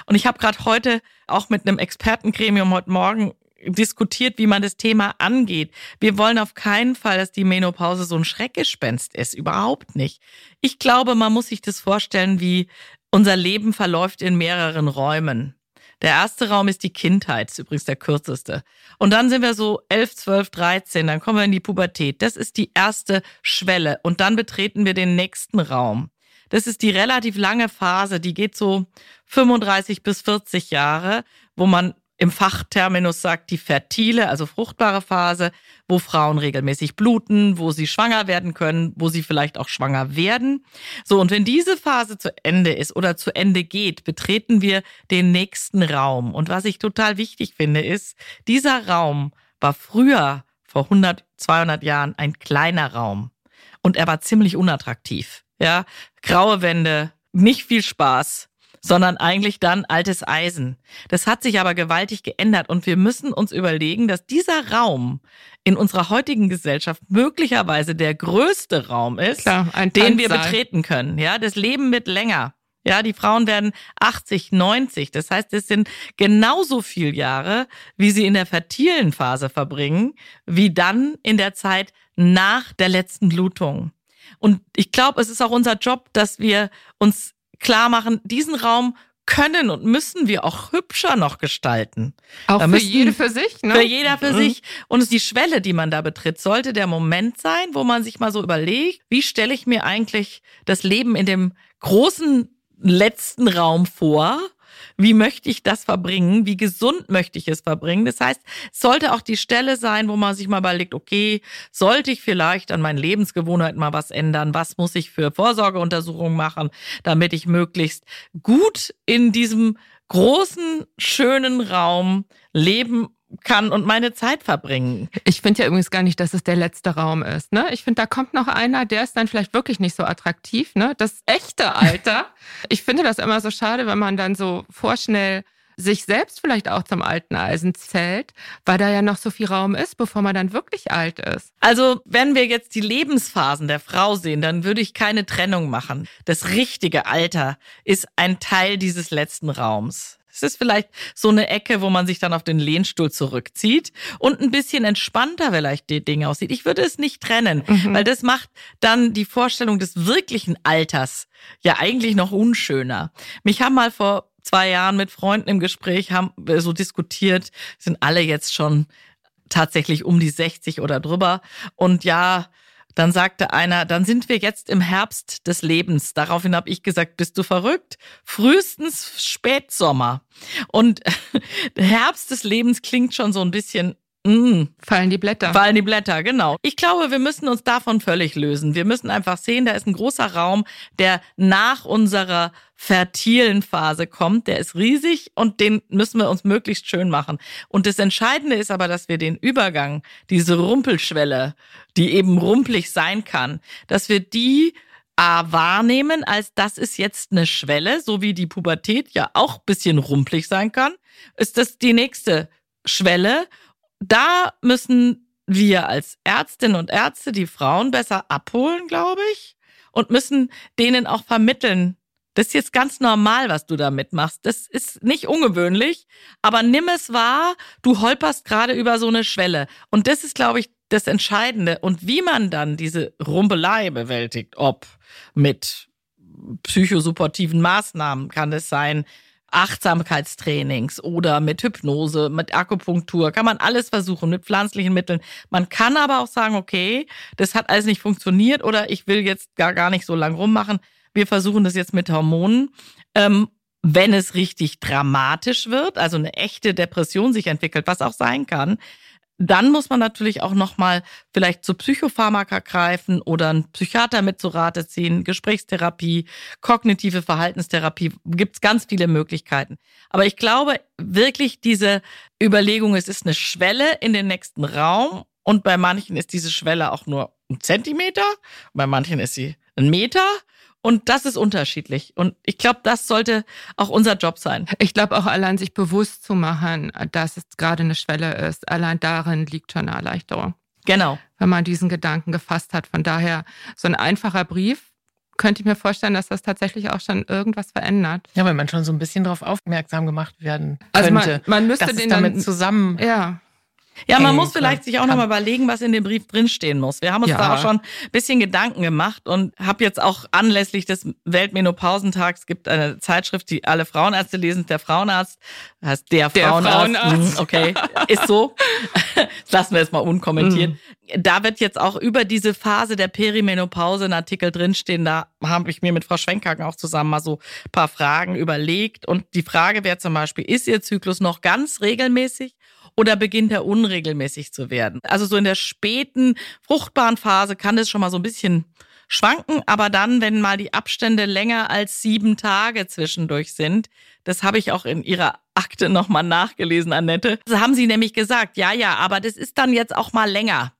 S3: Und ich habe gerade heute auch mit einem Expertengremium heute Morgen diskutiert, wie man das Thema angeht. Wir wollen auf keinen Fall, dass die Menopause so ein Schreckgespenst ist. Überhaupt nicht. Ich glaube, man muss sich das vorstellen, wie unser Leben verläuft in mehreren Räumen. Der erste Raum ist die Kindheit, ist übrigens der kürzeste. Und dann sind wir so 11, 12, 13, dann kommen wir in die Pubertät. Das ist die erste Schwelle. Und dann betreten wir den nächsten Raum. Das ist die relativ lange Phase, die geht so 35 bis 40 Jahre, wo man im Fachterminus sagt, die fertile, also fruchtbare Phase, wo Frauen regelmäßig bluten, wo sie schwanger werden können, wo sie vielleicht auch schwanger werden. So, und wenn diese Phase zu Ende ist oder zu Ende geht, betreten wir den nächsten Raum. Und was ich total wichtig finde, ist, dieser Raum war früher, vor 100, 200 Jahren, ein kleiner Raum. Und er war ziemlich unattraktiv. Ja, graue Wände, nicht viel Spaß, sondern eigentlich dann altes Eisen. Das hat sich aber gewaltig geändert und wir müssen uns überlegen, dass dieser Raum in unserer heutigen Gesellschaft möglicherweise der größte Raum ist, Klar, den wir betreten können. Ja, das Leben wird länger. Ja, die Frauen werden 80, 90. Das heißt, es sind genauso viel Jahre, wie sie in der fertilen Phase verbringen, wie dann in der Zeit nach der letzten Blutung. Und ich glaube, es ist auch unser Job, dass wir uns klar machen, diesen Raum können und müssen wir auch hübscher noch gestalten.
S2: Auch da für jede für sich, ne?
S3: Für jeder für mhm. sich. Und es ist die Schwelle, die man da betritt, sollte der Moment sein, wo man sich mal so überlegt, wie stelle ich mir eigentlich das Leben in dem großen letzten Raum vor? Wie möchte ich das verbringen? Wie gesund möchte ich es verbringen? Das heißt, es sollte auch die Stelle sein, wo man sich mal überlegt, okay, sollte ich vielleicht an meinen Lebensgewohnheiten mal was ändern? Was muss ich für Vorsorgeuntersuchungen machen, damit ich möglichst gut in diesem großen, schönen Raum leben kann und meine Zeit verbringen.
S2: Ich finde ja übrigens gar nicht, dass es der letzte Raum ist. Ne? Ich finde, da kommt noch einer, der ist dann vielleicht wirklich nicht so attraktiv. Ne? Das echte Alter. ich finde das immer so schade, wenn man dann so vorschnell sich selbst vielleicht auch zum alten Eisen zählt, weil da ja noch so viel Raum ist, bevor man dann wirklich alt ist.
S3: Also, wenn wir jetzt die Lebensphasen der Frau sehen, dann würde ich keine Trennung machen. Das richtige Alter ist ein Teil dieses letzten Raums. Es ist vielleicht so eine Ecke, wo man sich dann auf den Lehnstuhl zurückzieht und ein bisschen entspannter vielleicht die Dinge aussieht. Ich würde es nicht trennen, mhm. weil das macht dann die Vorstellung des wirklichen Alters ja eigentlich noch unschöner. Mich haben mal vor zwei Jahren mit Freunden im Gespräch haben so diskutiert, sind alle jetzt schon tatsächlich um die 60 oder drüber und ja, dann sagte einer, dann sind wir jetzt im Herbst des Lebens. Daraufhin habe ich gesagt, bist du verrückt? Frühestens Spätsommer. Und Herbst des Lebens klingt schon so ein bisschen
S2: Mm. Fallen die Blätter.
S3: Fallen die Blätter, genau. Ich glaube, wir müssen uns davon völlig lösen. Wir müssen einfach sehen, da ist ein großer Raum, der nach unserer fertilen Phase kommt. Der ist riesig und den müssen wir uns möglichst schön machen. Und das Entscheidende ist aber, dass wir den Übergang, diese Rumpelschwelle, die eben rumpelig sein kann, dass wir die A wahrnehmen, als das ist jetzt eine Schwelle, so wie die Pubertät ja auch bisschen rumpelig sein kann, ist das die nächste Schwelle da müssen wir als Ärztinnen und Ärzte die Frauen besser abholen, glaube ich, und müssen denen auch vermitteln, das ist jetzt ganz normal, was du da mitmachst. Das ist nicht ungewöhnlich, aber nimm es wahr, du holperst gerade über so eine Schwelle. Und das ist, glaube ich, das Entscheidende. Und wie man dann diese Rumpelei bewältigt, ob mit psychosupportiven Maßnahmen kann es sein, Achtsamkeitstrainings oder mit Hypnose, mit Akupunktur, kann man alles versuchen, mit pflanzlichen Mitteln. Man kann aber auch sagen, okay, das hat alles nicht funktioniert oder ich will jetzt gar, gar nicht so lang rummachen. Wir versuchen das jetzt mit Hormonen. Ähm, wenn es richtig dramatisch wird, also eine echte Depression sich entwickelt, was auch sein kann, dann muss man natürlich auch nochmal vielleicht zu Psychopharmaka greifen oder einen Psychiater mit zu Rate ziehen, Gesprächstherapie, kognitive Verhaltenstherapie, gibt's ganz viele Möglichkeiten. Aber ich glaube wirklich diese Überlegung, es ist eine Schwelle in den nächsten Raum und bei manchen ist diese Schwelle auch nur ein Zentimeter, bei manchen ist sie ein Meter und das ist unterschiedlich. Und ich glaube, das sollte auch unser Job sein.
S2: Ich glaube auch allein sich bewusst zu machen, dass es gerade eine Schwelle ist. Allein darin liegt schon eine Erleichterung.
S3: Genau.
S2: Wenn man diesen Gedanken gefasst hat. Von daher so ein einfacher Brief könnte ich mir vorstellen, dass das tatsächlich auch schon irgendwas verändert.
S4: Ja, weil man schon so ein bisschen darauf aufmerksam gemacht werden könnte.
S2: Also man, man müsste
S4: dass
S2: den
S4: es damit
S2: dann,
S4: zusammen
S2: ja.
S3: Ja, man muss vielleicht sich auch nochmal überlegen, was in dem Brief drinstehen muss. Wir haben uns
S2: Ja.
S3: da auch schon ein bisschen Gedanken gemacht und habe jetzt auch anlässlich des Weltmenopausentags gibt eine Zeitschrift, die alle Frauenärzte lesen, der Frauenarzt, heißt der,
S2: Der
S3: Frauenarzt.
S2: Frauenarzt.
S3: Mhm, Okay, ist so. Das lassen wir jetzt mal unkommentiert.
S2: Mhm.
S3: Da wird jetzt auch über diese Phase der Perimenopause ein Artikel drinstehen. Da habe ich mir mit Frau Schwenkhagen auch zusammen mal so ein paar Fragen überlegt. Und die Frage wäre zum Beispiel, ist Ihr Zyklus noch ganz regelmäßig? Oder beginnt er unregelmäßig zu werden? Also so in der späten fruchtbaren Phase kann es schon mal so ein bisschen schwanken, aber dann, wenn mal die Abstände länger als sieben Tage zwischendurch sind, das habe ich auch in Ihrer Akte nochmal nachgelesen, Annette, da haben Sie nämlich gesagt, ja, ja, aber das ist dann jetzt auch mal länger.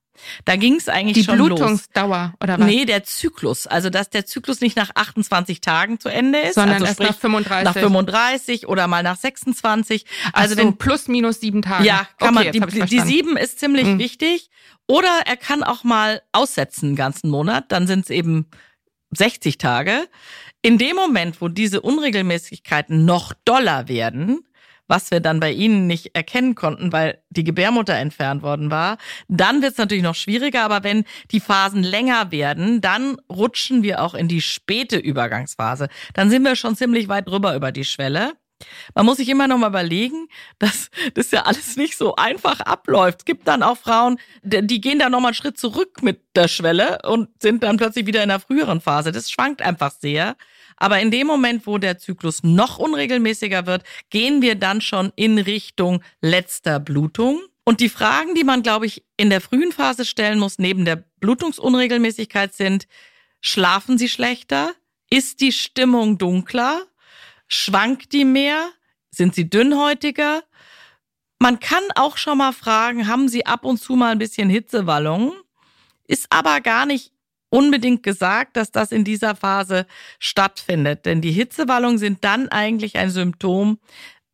S3: Da ging es eigentlich
S2: Die
S3: schon los.
S2: Blutungsdauer oder was?
S3: Nee, der Zyklus. Also, dass der Zyklus nicht nach 28 Tagen zu Ende ist,
S2: sondern
S3: also
S2: erst nach 35.
S3: nach 35 oder mal nach 26. Also,
S2: also wenn plus minus sieben Tage.
S3: ja, kann
S2: okay,
S3: man, die, die sieben ist ziemlich
S2: Mhm.
S3: wichtig. Oder er kann auch mal aussetzen einen ganzen Monat, dann sind es eben 60 Tage. In dem Moment, wo diese Unregelmäßigkeiten noch doller werden, was wir dann bei Ihnen nicht erkennen konnten, weil die Gebärmutter entfernt worden war, dann wird es natürlich noch schwieriger. Aber wenn die Phasen länger werden, dann rutschen wir auch in die späte Übergangsphase. Dann sind wir schon ziemlich weit drüber über die Schwelle. Man muss sich immer noch mal überlegen, dass das ja alles nicht so einfach abläuft. Es gibt dann auch Frauen, die gehen dann noch mal einen Schritt zurück mit der Schwelle und sind dann plötzlich wieder in der früheren Phase. Das schwankt einfach sehr. Aber in dem Moment, wo der Zyklus noch unregelmäßiger wird, gehen wir dann schon in Richtung letzter Blutung. Und die Fragen, die man, glaube ich, in der frühen Phase stellen muss, neben der Blutungsunregelmäßigkeit sind, schlafen Sie schlechter? Ist die Stimmung dunkler? Schwankt die mehr? Sind sie dünnhäutiger? Man kann auch schon mal fragen, haben sie ab und zu mal ein bisschen Hitzewallungen? Ist aber gar nicht unbedingt gesagt, dass das in dieser Phase stattfindet. Denn die Hitzewallungen sind dann eigentlich ein Symptom,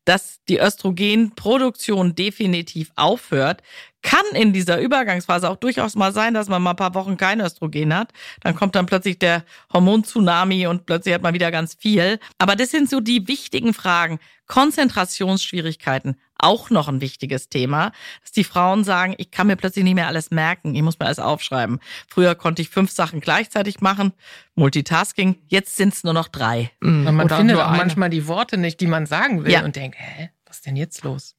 S3: dass die Östrogenproduktion definitiv aufhört. Kann in dieser Übergangsphase auch durchaus mal sein, dass man mal ein paar Wochen kein Östrogen hat. Dann kommt dann plötzlich der Hormon-Tsunami und plötzlich hat man wieder ganz viel. Aber das sind so die wichtigen Fragen. Konzentrationsschwierigkeiten, auch noch ein wichtiges Thema, dass die Frauen sagen, ich kann mir plötzlich nicht mehr alles merken, ich muss mir alles aufschreiben. Früher konnte ich fünf Sachen gleichzeitig machen, Multitasking, jetzt sind es nur noch drei.
S2: Mhm.
S4: Und man
S2: Oder
S4: findet auch
S2: eine.
S4: manchmal die Worte nicht, die man sagen will
S3: Ja.
S4: und denkt, hä, was ist denn jetzt los?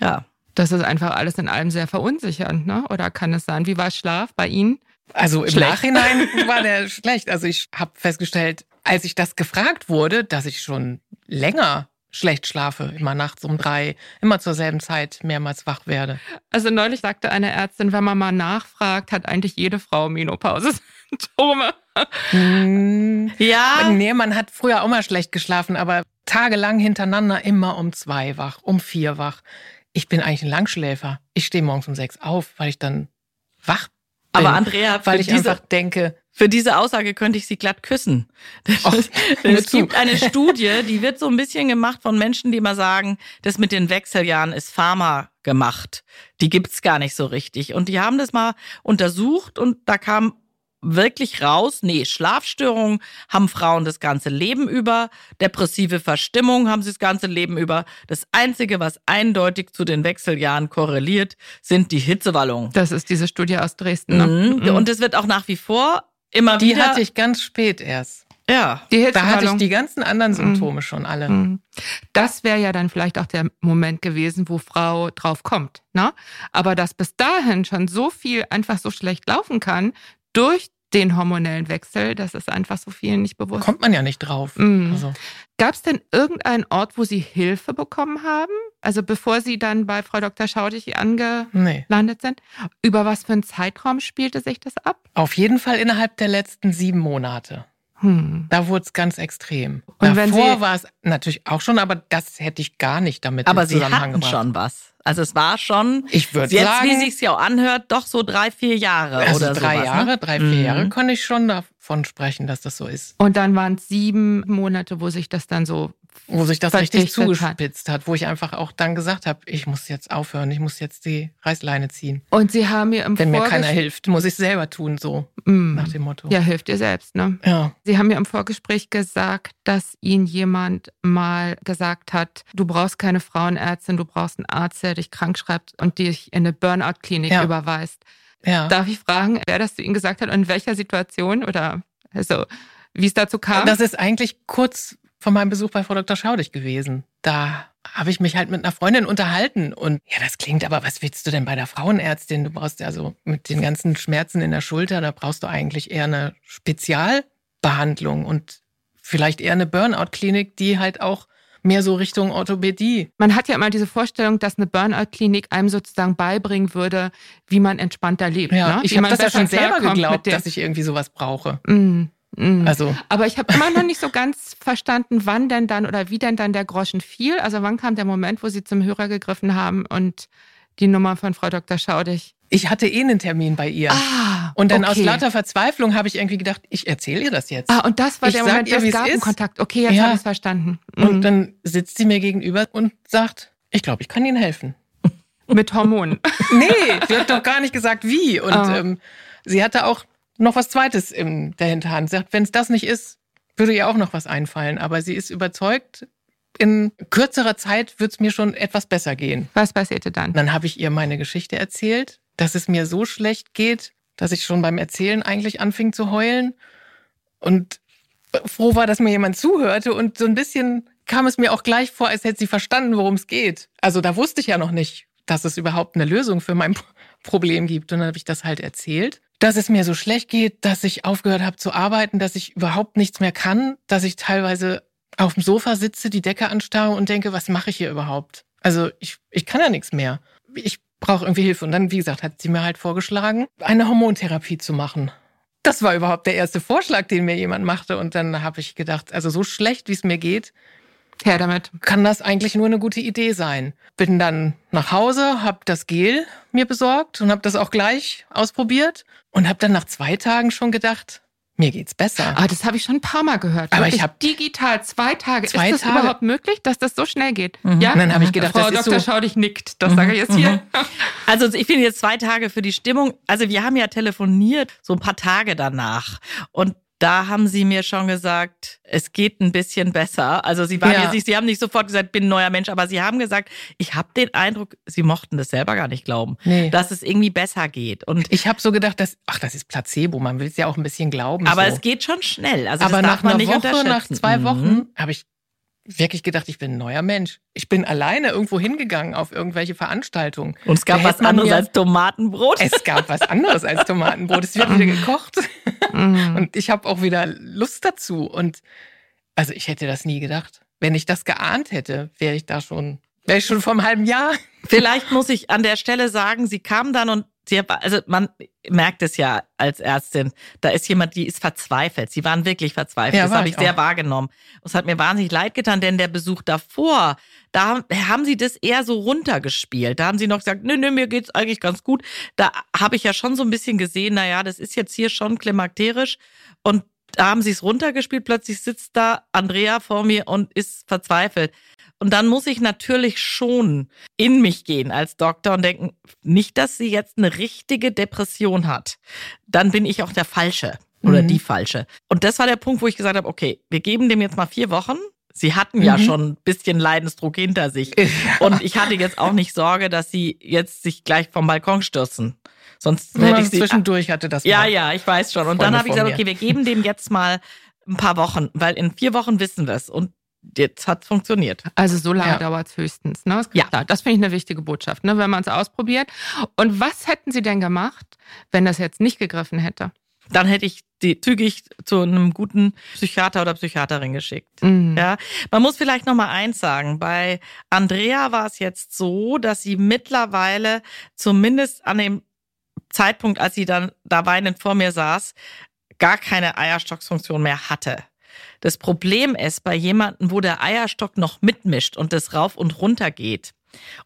S3: Ja.
S2: Das ist einfach alles in allem sehr verunsichernd, ne? Oder kann es sein? Wie war Schlaf bei Ihnen?
S4: Also im
S2: Schlecht.
S4: Nachhinein war der schlecht. Also ich habe festgestellt, als ich das gefragt wurde, dass ich schon länger schlecht schlafe, immer nachts um drei, immer zur selben Zeit mehrmals wach werde.
S2: Also neulich sagte eine Ärztin, wenn man mal nachfragt, hat eigentlich jede Frau Menopause-Symptome.
S4: Hm,
S3: Ja,
S4: Nee, man hat früher auch mal schlecht geschlafen, aber tagelang hintereinander immer um zwei wach, um vier wach. Ich bin eigentlich ein Langschläfer. Ich stehe morgens um sechs auf, weil ich dann wach bin.
S3: aber Andrea,
S4: weil ich
S3: diese,
S4: einfach denke,
S3: Für diese Aussage könnte ich sie glatt küssen.
S4: Hör
S3: es gibt eine Studie, die wird so ein bisschen gemacht von Menschen, die immer sagen, das mit den Wechseljahren ist Pharma gemacht. Die gibt's gar nicht so richtig. Und die haben das mal untersucht und da kam wirklich raus, nee, Schlafstörungen haben Frauen das ganze Leben über, depressive Verstimmung haben sie das ganze Leben über. Das Einzige, was eindeutig zu den Wechseljahren korreliert, sind die Hitzewallungen.
S2: Das ist diese Studie aus Dresden. Ne?
S3: Mhm. Und es wird auch nach wie vor immer
S4: die
S3: wieder.
S4: hatte ich ganz spät erst.
S3: ja.
S2: die
S4: Da hatte ich die ganzen anderen Symptome schon alle.
S2: Mhm. Das wäre ja dann vielleicht auch der Moment gewesen, wo Frau drauf kommt. Ne? Aber dass bis dahin schon so viel einfach so schlecht laufen kann, durch den hormonellen Wechsel. Das ist einfach so vielen nicht bewusst.
S4: Kommt man ja nicht drauf.
S2: Mhm.
S4: Also,
S2: Gab es denn irgendeinen Ort, wo Sie Hilfe bekommen haben? Also bevor Sie dann bei Frau Dr. Schaudig angelandet
S4: nee.
S2: sind? Über was für einen Zeitraum spielte sich das ab?
S4: Auf jeden Fall innerhalb der letzten sieben Monate.
S2: Hm.
S4: Da wurde es ganz extrem.
S2: Und wenn
S4: Davor
S2: Sie-
S4: war es natürlich auch schon, aber das hätte ich gar nicht damit
S3: Aber
S4: in
S3: sie
S4: Zusammenhang
S3: hatten
S4: gebracht.
S3: schon was. Also es war schon,
S4: Ich würde
S3: jetzt
S4: sagen,
S3: wie sich's ja auch anhört, doch so drei, vier Jahre
S4: also
S3: oder
S4: drei
S3: sowas,
S4: Jahre,
S3: Ne?
S4: drei, vier
S3: Mhm.
S4: Jahre kann ich schon davon sprechen, dass das so ist.
S2: Und dann waren es sieben Monate, wo sich das dann so.
S4: Wo sich das richtig
S2: Verdichtet hat.
S4: zugespitzt hat, wo ich einfach auch dann gesagt habe, ich muss jetzt aufhören, ich muss jetzt die Reißleine ziehen.
S2: Und Sie haben mir im
S4: Wenn mir keiner
S2: Vorges-
S4: hilft, muss ich selber tun, so
S2: Mm.
S4: nach dem Motto.
S2: Ja, hilft dir selbst, ne?
S4: ja.
S2: Sie haben mir im Vorgespräch gesagt, dass Ihnen jemand mal gesagt hat, du brauchst keine Frauenärztin, du brauchst einen Arzt, der dich krank schreibt und dich in eine Burnout-Klinik
S4: Ja.
S2: überweist.
S4: ja.
S2: Darf ich fragen, wer das zu Ihnen gesagt hat und in welcher Situation oder also wie es dazu kam?
S4: Das ist eigentlich kurz vor meinem Besuch bei Frau Dr. Schaudig gewesen. Da habe ich mich halt mit einer Freundin unterhalten und ja, das klingt aber, was willst du denn bei der Frauenärztin? Du brauchst ja so mit den ganzen Schmerzen in der Schulter, da brauchst du eigentlich eher eine Spezialbehandlung und vielleicht eher eine Burnout-Klinik, die halt auch mehr so Richtung Orthopädie.
S2: Man hat ja immer diese Vorstellung, dass eine Burnout-Klinik einem sozusagen beibringen würde, wie man entspannter lebt.
S4: Ja,
S2: ne?
S4: ich habe das ja schon selber geglaubt, dass ich irgendwie sowas brauche.
S2: Mm, mm.
S4: Also
S2: Aber ich habe immer noch nicht so ganz verstanden, wann denn dann oder wie denn dann der Groschen fiel. Also wann kam der Moment, wo Sie zum Hörer gegriffen haben und die Nummer von Frau Dr. Schaudig.
S4: ich hatte eh einen Termin bei ihr.
S2: Ah,
S4: und dann
S2: okay.
S4: aus lauter Verzweiflung habe ich irgendwie gedacht, ich erzähle ihr das jetzt.
S2: Ah, und das war
S4: Ich
S2: der Moment
S4: ihr,
S2: des. Gartenkontakt. Okay, jetzt
S4: Ja.
S2: habe ich es verstanden.
S4: Und
S2: Mhm.
S4: dann sitzt sie mir gegenüber und sagt, ich glaube, ich kann Ihnen helfen.
S2: Mit Hormonen.
S4: Nee, sie hat doch gar nicht gesagt, wie. Und
S2: Ah.
S4: ähm, sie hatte auch noch was Zweites in der Hinterhand. Sie sagt, wenn es das nicht ist, würde ihr auch noch was einfallen. Aber sie ist überzeugt, in kürzerer Zeit wird es mir schon etwas besser gehen.
S2: Was passierte dann?
S4: Dann habe ich ihr meine Geschichte erzählt, dass es mir so schlecht geht, dass ich schon beim Erzählen eigentlich anfing zu heulen. Und froh war, dass mir jemand zuhörte. Und so ein bisschen kam es mir auch gleich vor, als hätte sie verstanden, worum es geht. Also da wusste ich ja noch nicht, dass es überhaupt eine Lösung für mein Problem gibt. Und dann habe ich das halt erzählt, dass es mir so schlecht geht, dass ich aufgehört habe zu arbeiten, dass ich überhaupt nichts mehr kann, dass ich teilweise auf dem Sofa sitze, die Decke anstarre und denke, was mache ich hier überhaupt? Also ich, ich kann ja nichts mehr. Ich brauche irgendwie Hilfe. Und dann, wie gesagt, hat sie mir halt vorgeschlagen, eine Hormontherapie zu machen. Das war überhaupt der erste Vorschlag, den mir jemand machte. Und dann habe ich gedacht, also so schlecht, wie es mir geht,
S2: Her damit.
S4: kann das eigentlich nur eine gute Idee sein. Bin dann nach Hause, habe das Gel mir besorgt und habe das auch gleich ausprobiert und habe dann nach zwei Tagen schon gedacht, mir geht's besser.
S2: Ah, das habe ich schon ein paar Mal gehört.
S4: Aber
S2: Wirklich
S4: ich hab-
S2: digital zwei Tage.
S4: Zwei
S2: ist das
S4: Tage.
S2: überhaupt möglich, dass das so schnell geht?
S3: Mhm.
S2: Ja.
S4: Und dann habe ich gedacht,
S2: Frau
S4: das ist
S2: Dr.
S4: so.
S2: Schaudig nickt. Das
S3: Mhm,
S2: sage ich jetzt hier.
S3: Also ich finde jetzt zwei Tage für die Stimmung. Also wir haben ja telefoniert so ein paar Tage danach und da haben sie mir schon gesagt, es geht ein bisschen besser. Also sie waren
S4: Ja.
S3: jetzt nicht, sie haben nicht sofort gesagt, bin ein neuer Mensch, aber sie haben gesagt, ich habe den Eindruck, sie mochten das selber gar nicht glauben,
S4: Nee.
S3: dass es irgendwie besser geht. Und
S4: Ich habe so gedacht, dass, ach, das ist Placebo, man will es ja auch ein bisschen glauben.
S3: aber
S4: so.
S3: es geht schon schnell. Also
S4: aber nach
S3: man
S4: einer
S3: nicht
S4: Woche, nach zwei
S3: Mhm.
S4: Wochen, habe ich wirklich gedacht, ich bin ein neuer Mensch. Ich bin alleine irgendwo hingegangen auf irgendwelche Veranstaltungen.
S3: Und es gab
S4: Da
S3: was anderes als Tomatenbrot.
S4: Es gab was anderes als Tomatenbrot. Es wird wieder gekocht.
S2: Mhm.
S4: Und ich habe auch wieder Lust dazu. Und also ich hätte das nie gedacht. Wenn ich das geahnt hätte, wäre ich da schon, wäre ich schon vor einem halben Jahr.
S3: Vielleicht muss ich an der Stelle sagen, sie kam dann und sie, also man merkt es ja als Ärztin, da ist jemand, die ist verzweifelt. Sie waren wirklich verzweifelt.
S4: Ja,
S3: das habe
S4: ich
S3: ich sehr
S4: auch.
S3: wahrgenommen. Und es hat mir wahnsinnig leid getan, denn der Besuch davor, da haben sie das eher so runtergespielt. Da haben sie noch gesagt, nö, nö, mir geht's eigentlich ganz gut. Da habe ich ja schon so ein bisschen gesehen, na ja, das ist jetzt hier schon klimakterisch und da haben sie es runtergespielt. Plötzlich sitzt da Andrea vor mir und ist verzweifelt. Und dann muss ich natürlich schon in mich gehen als Doktor und denken, nicht, dass sie jetzt eine richtige Depression hat. Dann bin ich auch der Falsche oder
S4: Mhm.
S3: die Falsche. Und das war der Punkt, wo ich gesagt habe, okay, wir geben dem jetzt mal vier Wochen. Sie hatten ja
S4: Mhm.
S3: schon ein bisschen Leidensdruck hinter sich. Und ich hatte jetzt auch nicht Sorge, dass sie jetzt sich gleich vom Balkon stürzen. Sonst hätte ich sie.
S4: zwischendurch hatte das
S3: Ja,
S4: mal.
S3: ja, ich weiß schon. Und
S4: Freunde
S3: dann habe ich gesagt,
S4: mir.
S3: okay, wir geben dem jetzt mal ein paar Wochen, weil in vier Wochen wissen wir es. Und jetzt hat es funktioniert.
S2: Also so lange
S4: Ja.
S2: dauert es höchstens. Ne?
S3: Ja.
S2: Klar, Das finde ich eine wichtige Botschaft, ne? wenn man es ausprobiert. Und was hätten Sie denn gemacht, wenn das jetzt nicht gegriffen hätte?
S3: dann hätte ich die zügig zu einem guten Psychiater oder Psychiaterin geschickt.
S2: Mhm.
S3: Ja, man muss vielleicht noch mal eins sagen. Bei Andrea war es jetzt so, dass sie mittlerweile zumindest an dem Zeitpunkt, als sie dann da weinend vor mir saß, gar keine Eierstocksfunktion mehr hatte. Das Problem ist bei jemandem, wo der Eierstock noch mitmischt und das rauf und runter geht.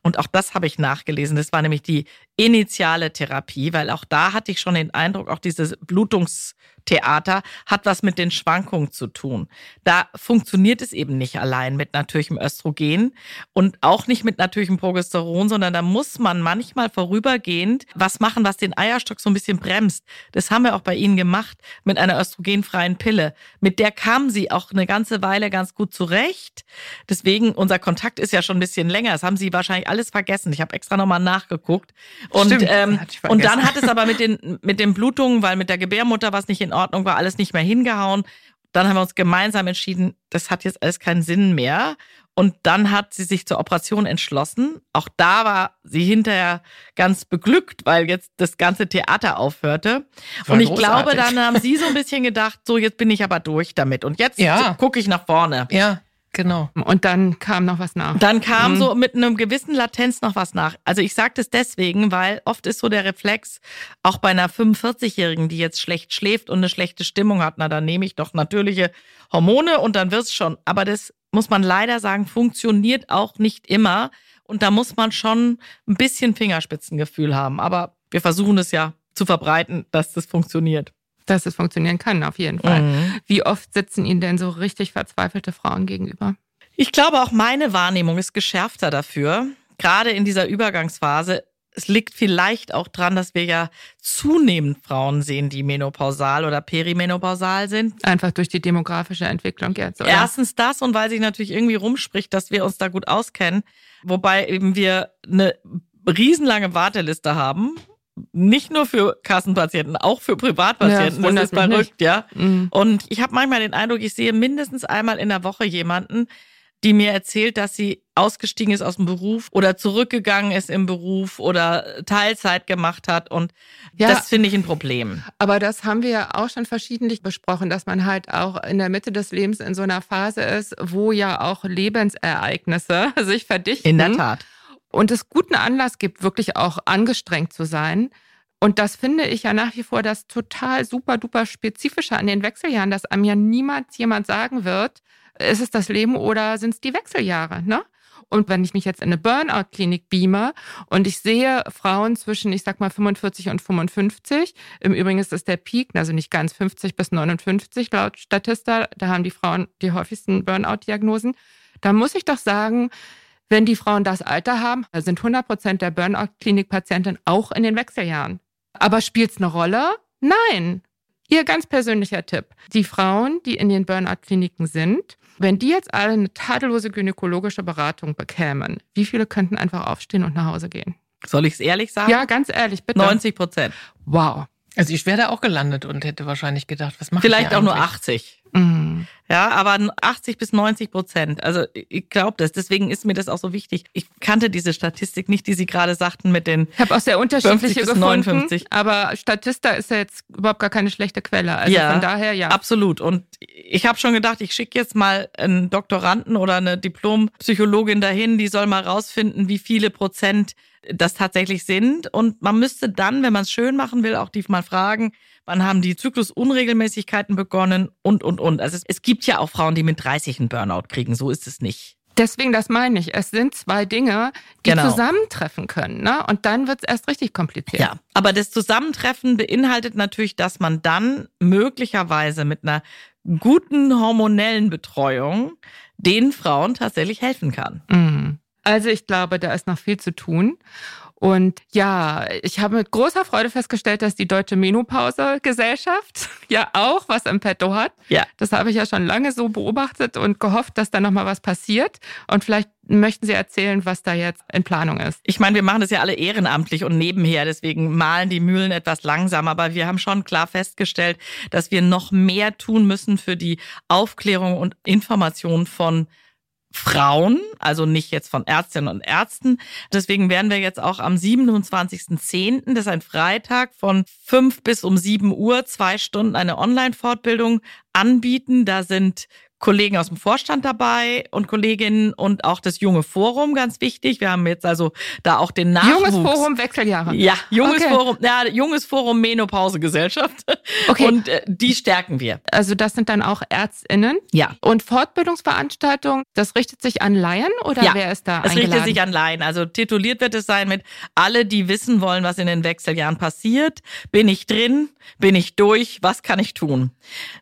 S3: Und auch das habe ich nachgelesen. Das war nämlich die initiale Therapie, weil auch da hatte ich schon den Eindruck, auch dieses Blutungstheater hat was mit den Schwankungen zu tun. Da funktioniert es eben nicht allein mit natürlichem Östrogen und auch nicht mit natürlichem Progesteron, sondern da muss man manchmal vorübergehend was machen, was den Eierstock so ein bisschen bremst. Das haben wir auch bei Ihnen gemacht mit einer östrogenfreien Pille. Mit der kamen Sie auch eine ganze Weile ganz gut zurecht. Deswegen, unser Kontakt ist ja schon ein bisschen länger. Das haben Sie wahrscheinlich alles vergessen. Ich habe extra nochmal nachgeguckt. Und,
S4: Stimmt,
S3: ähm, und dann hat es aber mit den, mit den Blutungen, weil mit der Gebärmutter was nicht in Ordnung war, alles nicht mehr hingehauen. Dann haben wir uns gemeinsam entschieden, das hat jetzt alles keinen Sinn mehr. Und dann hat sie sich zur Operation entschlossen. Auch da war sie hinterher ganz beglückt, weil jetzt das ganze Theater aufhörte. Und ich
S4: großartig.
S3: glaube, dann haben sie so ein bisschen gedacht, so jetzt bin ich aber durch damit. Und jetzt
S4: Ja.
S3: gucke ich nach vorne.
S4: Ja, genau.
S2: Und dann kam noch was nach.
S3: Dann kam
S2: Mhm.
S3: so mit einem gewissen Latenz noch was nach. Also ich sage das deswegen, weil oft ist so der Reflex, auch bei einer 45-Jährigen, die jetzt schlecht schläft und eine schlechte Stimmung hat, na dann nehme ich doch natürliche Hormone und dann wird's schon. Aber das muss man leider sagen, funktioniert auch nicht immer. Und da muss man schon ein bisschen Fingerspitzengefühl haben. Aber wir versuchen es ja zu verbreiten, dass das funktioniert.
S2: Dass es funktionieren kann, auf jeden Fall.
S3: Mhm.
S2: Wie oft sitzen Ihnen denn so richtig verzweifelte Frauen gegenüber?
S3: Ich glaube, auch meine Wahrnehmung ist geschärfter dafür, gerade in dieser Übergangsphase. Es liegt vielleicht auch dran, dass wir ja zunehmend Frauen sehen, die menopausal oder perimenopausal sind.
S2: Einfach durch die demografische Entwicklung jetzt, oder?
S3: Erstens das und weil sich natürlich irgendwie rumspricht, dass wir uns da gut auskennen, wobei eben wir eine riesenlange Warteliste haben. Nicht nur für Kassenpatienten, auch für
S2: Ja,
S3: Privatpatienten.
S2: das wundert
S3: das ist
S2: nicht.
S3: verrückt, ja.
S2: Mhm.
S3: Und ich habe manchmal den Eindruck, ich sehe mindestens einmal in der Woche jemanden, die mir erzählt, dass sie ausgestiegen ist aus dem Beruf oder zurückgegangen ist im Beruf oder Teilzeit gemacht hat. Und
S2: Ja.
S3: das finde ich ein Problem.
S2: Aber das haben wir ja auch schon verschiedentlich besprochen, dass man halt auch in der Mitte des Lebens in so einer Phase ist, wo ja auch Lebensereignisse sich verdichten.
S3: In der Tat.
S2: Und es guten Anlass gibt, wirklich auch angestrengt zu sein. Und das finde ich ja nach wie vor das total super duper spezifische an den Wechseljahren, dass einem ja niemals jemand sagen wird, ist es das Leben oder sind es die Wechseljahre, ne? Und wenn ich mich jetzt in eine Burnout-Klinik beame und ich sehe Frauen zwischen, ich sag mal, 45 und 55, im Übrigen ist das der Peak, also nicht ganz 50 bis 59 laut Statista, da haben die Frauen die häufigsten Burnout-Diagnosen, da muss ich doch sagen, wenn die Frauen das Alter haben, sind 100 Prozent der Burnout-Klinik-Patienten auch in den Wechseljahren. Aber spielt es eine Rolle? Nein. Ihr ganz persönlicher Tipp. Die Frauen, die in den Burnout-Kliniken sind, wenn die jetzt alle eine tadellose gynäkologische Beratung bekämen, wie viele könnten einfach aufstehen und nach Hause gehen?
S3: Soll ich es ehrlich sagen?
S2: Ja, ganz ehrlich, bitte.
S3: 90 Prozent.
S2: Wow.
S4: Also ich wäre da auch gelandet und hätte wahrscheinlich gedacht, was mache ich
S3: Vielleicht auch nur
S4: eigentlich?
S3: 80.
S2: Mhm.
S3: Ja, aber 80 bis 90 Prozent. Also ich glaube das. Deswegen ist mir das auch so wichtig. Ich kannte diese Statistik nicht, die Sie gerade sagten mit den
S2: Ich habe auch sehr unterschiedliche
S3: 50 bis
S2: gefunden,
S3: 59.
S2: aber Statista ist ja jetzt überhaupt gar keine schlechte Quelle. Also
S3: Ja,
S2: von daher ja.
S3: Absolut. Und ich habe schon gedacht, ich schicke jetzt mal einen Doktoranden oder eine Diplompsychologin dahin, die soll mal rausfinden, wie viele Prozent das tatsächlich sind. Und man müsste dann, wenn man es schön machen will, auch die mal fragen, wann haben die Zyklusunregelmäßigkeiten begonnen und, und, und. Also es, es gibt ja auch Frauen, die mit 30 einen Burnout kriegen. So ist es nicht.
S2: Deswegen, das meine ich. Es sind zwei Dinge, die
S3: Genau.
S2: zusammentreffen können. Ne? Und dann wird es erst richtig kompliziert.
S3: Ja, aber das Zusammentreffen beinhaltet natürlich, dass man dann möglicherweise mit einer guten hormonellen Betreuung den Frauen tatsächlich helfen kann.
S2: Mhm. Also ich glaube, da ist noch viel zu tun. Und ja, ich habe mit großer Freude festgestellt, dass die Deutsche Menopause-Gesellschaft ja auch was im Petto hat.
S3: Ja.
S2: Das habe ich ja schon lange so beobachtet und gehofft, dass da nochmal was passiert. Und vielleicht möchten Sie erzählen, was da jetzt in Planung ist.
S3: Ich meine, wir machen das ja alle ehrenamtlich und nebenher, deswegen malen die Mühlen etwas langsam, aber wir haben schon klar festgestellt, dass wir noch mehr tun müssen für die Aufklärung und Information von Frauen, also nicht jetzt von Ärztinnen und Ärzten. Deswegen werden wir jetzt auch am 27.10., das ist ein Freitag, von 5 bis um 7 Uhr zwei Stunden eine Online-Fortbildung anbieten. Da sind Kollegen aus dem Vorstand dabei und Kolleginnen und auch das junge Forum, ganz wichtig. Wir haben jetzt also da auch den Nachwuchs.
S2: Junges Forum Wechseljahre.
S3: Ja, junges okay. Forum, ja, junges Forum Menopausegesellschaft. Okay. Und äh, die stärken wir.
S2: Also das sind dann auch ÄrztInnen.
S3: Ja.
S2: Und Fortbildungsveranstaltungen, das richtet sich an Laien oder
S3: ja,
S2: wer ist da
S3: es
S2: eingeladen?
S3: richtet sich an Laien. Also tituliert wird es sein mit alle, die wissen wollen, was in den Wechseljahren passiert. Bin ich drin? Bin ich durch? Was kann ich tun?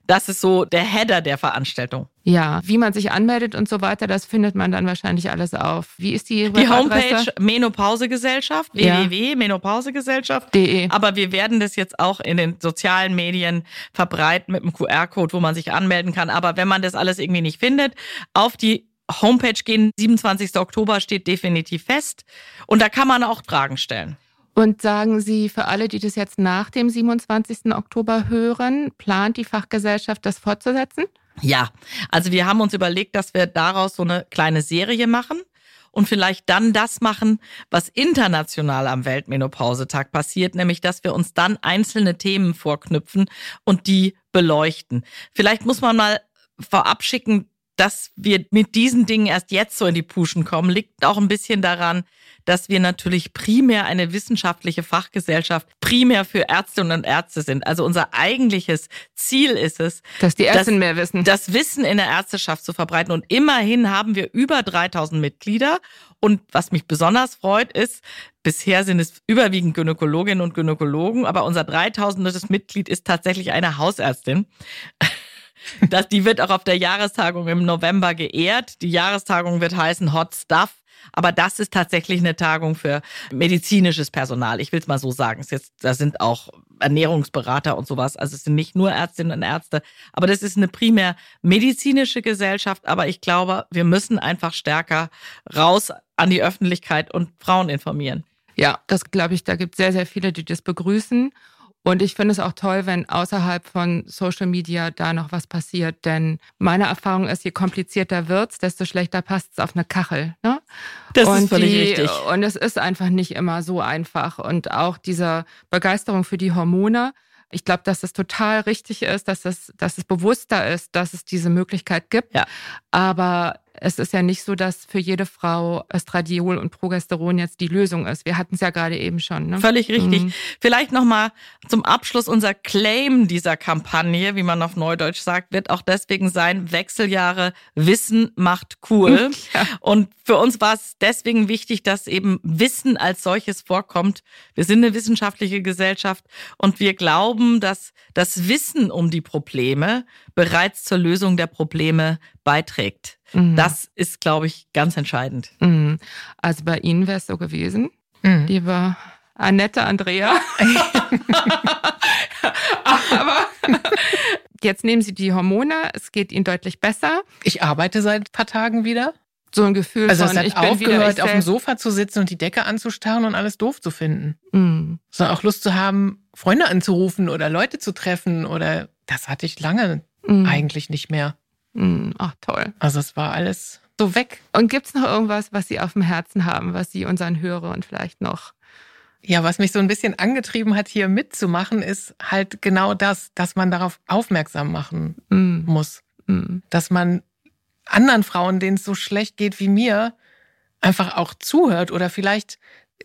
S3: Das ist so der Header der Veranstaltung.
S2: Ja, wie man sich anmeldet und so weiter, das findet man dann wahrscheinlich alles auf. Wie ist die
S3: Die Homepage Menopausegesellschaft, ja. www.menopausegesellschaft.de. Aber wir werden das jetzt auch in den sozialen Medien verbreiten mit einem QR-Code, wo man sich anmelden kann. Aber wenn man das alles irgendwie nicht findet, auf die Homepage gehen, 27. Oktober steht definitiv fest. Und da kann man auch Fragen stellen.
S2: Und sagen Sie für alle, die das jetzt nach dem 27. Oktober hören, plant die Fachgesellschaft das fortzusetzen?
S3: Ja, also wir haben uns überlegt, dass wir daraus so eine kleine Serie machen und vielleicht dann das machen, was international am Weltmenopausetag passiert, nämlich dass wir uns dann einzelne Themen vorknüpfen und die beleuchten. Vielleicht muss man mal vorab schicken, dass wir mit diesen Dingen erst jetzt so in die Puschen kommen, liegt auch ein bisschen daran, dass wir natürlich primär eine wissenschaftliche Fachgesellschaft primär für Ärztinnen und Ärzte sind. Also unser eigentliches Ziel ist es,
S2: dass die Ärzte mehr wissen.
S3: Das Wissen in der Ärzteschaft zu verbreiten. Und immerhin haben wir über 3000 Mitglieder. Und was mich besonders freut, ist, bisher sind es überwiegend Gynäkologinnen und Gynäkologen, aber unser 3000. Mitglied ist tatsächlich eine Hausärztin. Das, die wird auch auf der Jahrestagung im November geehrt. Die Jahrestagung wird heißen Hot Stuff. Aber das ist tatsächlich eine Tagung für medizinisches Personal. Ich will es mal so sagen. Es jetzt, da sind auch Ernährungsberater und sowas. Also es sind nicht nur Ärztinnen und Ärzte. Aber das ist eine primär medizinische Gesellschaft. Aber ich glaube, wir müssen einfach stärker raus an die Öffentlichkeit und Frauen informieren.
S2: Ja, das glaube ich, da gibt es sehr, sehr viele, die das begrüßen. Und ich finde es auch toll, wenn außerhalb von Social Media da noch was passiert. Denn meine Erfahrung ist, je komplizierter wird's, desto schlechter passt es auf eine Kachel. Ne?
S3: Das und ist völlig die, richtig.
S2: Und es ist einfach nicht immer so einfach. Und auch diese Begeisterung für die Hormone. Ich glaube, dass es total richtig ist, dass es, dass es bewusster ist, dass es diese Möglichkeit gibt.
S3: Ja.
S2: Aber es ist ja nicht so, dass für jede Frau Östradiol und Progesteron jetzt die Lösung ist. Wir hatten es ja gerade eben schon. Ne?
S3: Völlig richtig. Mhm. Vielleicht nochmal zum Abschluss unser Claim dieser Kampagne, wie man auf Neudeutsch sagt, wird auch deswegen sein, Wechseljahre Wissen macht cool. Ja. Und für uns war es deswegen wichtig, dass eben Wissen als solches vorkommt. Wir sind eine wissenschaftliche Gesellschaft und wir glauben, dass das Wissen um die Probleme bereits zur Lösung der Probleme beiträgt. Mhm. Das ist, glaube ich, ganz entscheidend.
S2: Mhm. Also bei Ihnen wäre es so gewesen, mhm. liebe Annette, Andrea. Aber jetzt nehmen Sie die Hormone, es geht Ihnen deutlich besser.
S4: Ich arbeite seit ein paar Tagen wieder.
S2: So ein Gefühl
S4: also
S2: von,
S4: es hat ich aufgehört, auf dem Sofa zu sitzen und die Decke anzustarren und alles doof zu finden. Mhm. Sondern auch Lust zu haben, Freunde anzurufen oder Leute zu treffen oder das hatte ich lange mhm. eigentlich nicht mehr.
S2: Mhm. Ach, toll.
S4: Also es war alles so weg.
S2: Und gibt es noch irgendwas, was Sie auf dem Herzen haben, was Sie unseren Hörern vielleicht noch
S4: ja, was mich so ein bisschen angetrieben hat, hier mitzumachen, ist halt genau das, dass man darauf aufmerksam machen mm. muss. Mm. Dass man anderen Frauen, denen es so schlecht geht wie mir, einfach auch zuhört. Oder vielleicht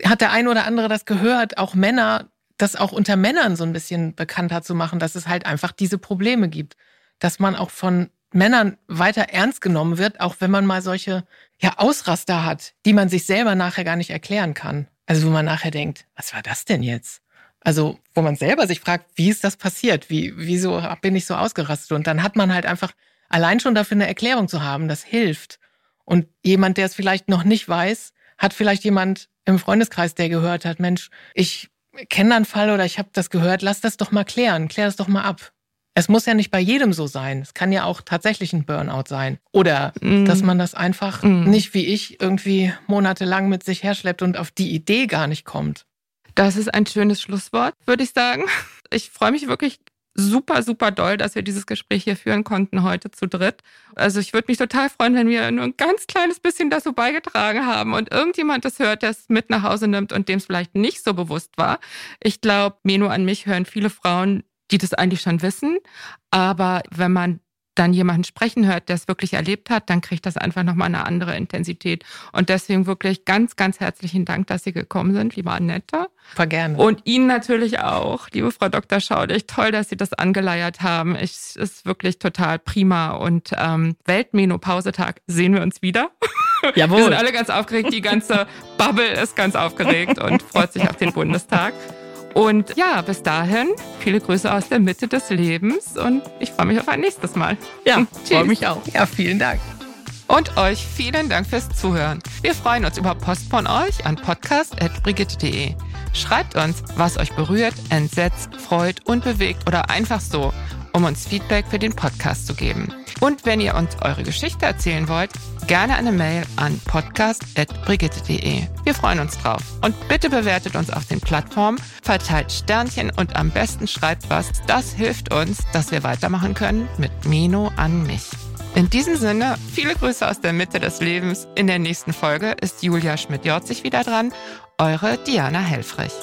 S4: hat der ein oder andere das gehört, auch Männer, das auch unter Männern so ein bisschen bekannter zu machen, dass es halt einfach diese Probleme gibt. Dass man auch von Männern weiter ernst genommen wird, auch wenn man mal solche ja, Ausraster hat, die man sich selber nachher gar nicht erklären kann. Also wo man nachher denkt, was war das denn jetzt? Also wo man selber sich fragt, wie ist das passiert? Wie, wieso bin ich so ausgerastet? Und dann hat man halt einfach allein schon dafür eine Erklärung zu haben, das hilft. Und jemand, der es vielleicht noch nicht weiß, hat vielleicht jemand im Freundeskreis, der gehört hat, Mensch, ich kenne einen Fall oder ich habe das gehört, lass das doch mal klären, klär das doch mal ab. Es muss ja nicht bei jedem so sein. Es kann ja auch tatsächlich ein Burnout sein. Oder mm. dass man das einfach mm. nicht wie ich irgendwie monatelang mit sich herschleppt und auf die Idee gar nicht kommt.
S2: Das ist ein schönes Schlusswort, würde ich sagen. Ich freue mich wirklich super, super doll, dass wir dieses Gespräch hier führen konnten heute zu dritt. Also ich würde mich total freuen, wenn wir nur ein ganz kleines bisschen dazu beigetragen haben und irgendjemand das hört, der es mit nach Hause nimmt und dem es vielleicht nicht so bewusst war. Ich glaube, Meno an mich hören viele Frauen, die das eigentlich schon wissen. Aber wenn man dann jemanden sprechen hört, der es wirklich erlebt hat, dann kriegt das einfach nochmal eine andere Intensität. Und deswegen wirklich ganz, ganz herzlichen Dank, dass Sie gekommen sind, liebe Annette.
S4: War gerne.
S2: Und Ihnen natürlich auch, liebe Frau Dr. Schaudig. Toll, dass Sie das angeleiert haben. Es ist wirklich total prima. Und ähm, Weltmenopausetag sehen wir uns wieder.
S3: Jawohl.
S2: Wir sind alle ganz aufgeregt. Die ganze Bubble ist ganz aufgeregt und freut sich auf den Bundestag. Und ja, bis dahin, viele Grüße aus der Mitte des Lebens und ich freue mich auf ein nächstes Mal.
S3: Ja, freue mich auch.
S4: Ja, vielen Dank.
S2: Und euch vielen Dank fürs Zuhören. Wir freuen uns über Post von euch an podcast.brigitte.de. Schreibt uns, was euch berührt, entsetzt, freut und bewegt oder einfach so, um uns Feedback für den Podcast zu geben. Und wenn ihr uns eure Geschichte erzählen wollt, gerne eine Mail an podcast.brigitte.de. Wir freuen uns drauf. Und bitte bewertet uns auf den Plattformen, verteilt Sternchen und am besten schreibt was. Das hilft uns, dass wir weitermachen können mit Mino an mich. In diesem Sinne, viele Grüße aus der Mitte des Lebens. In der nächsten Folge ist Julia Schmidt-Jorzig wieder dran. Eure Diana Helfrich.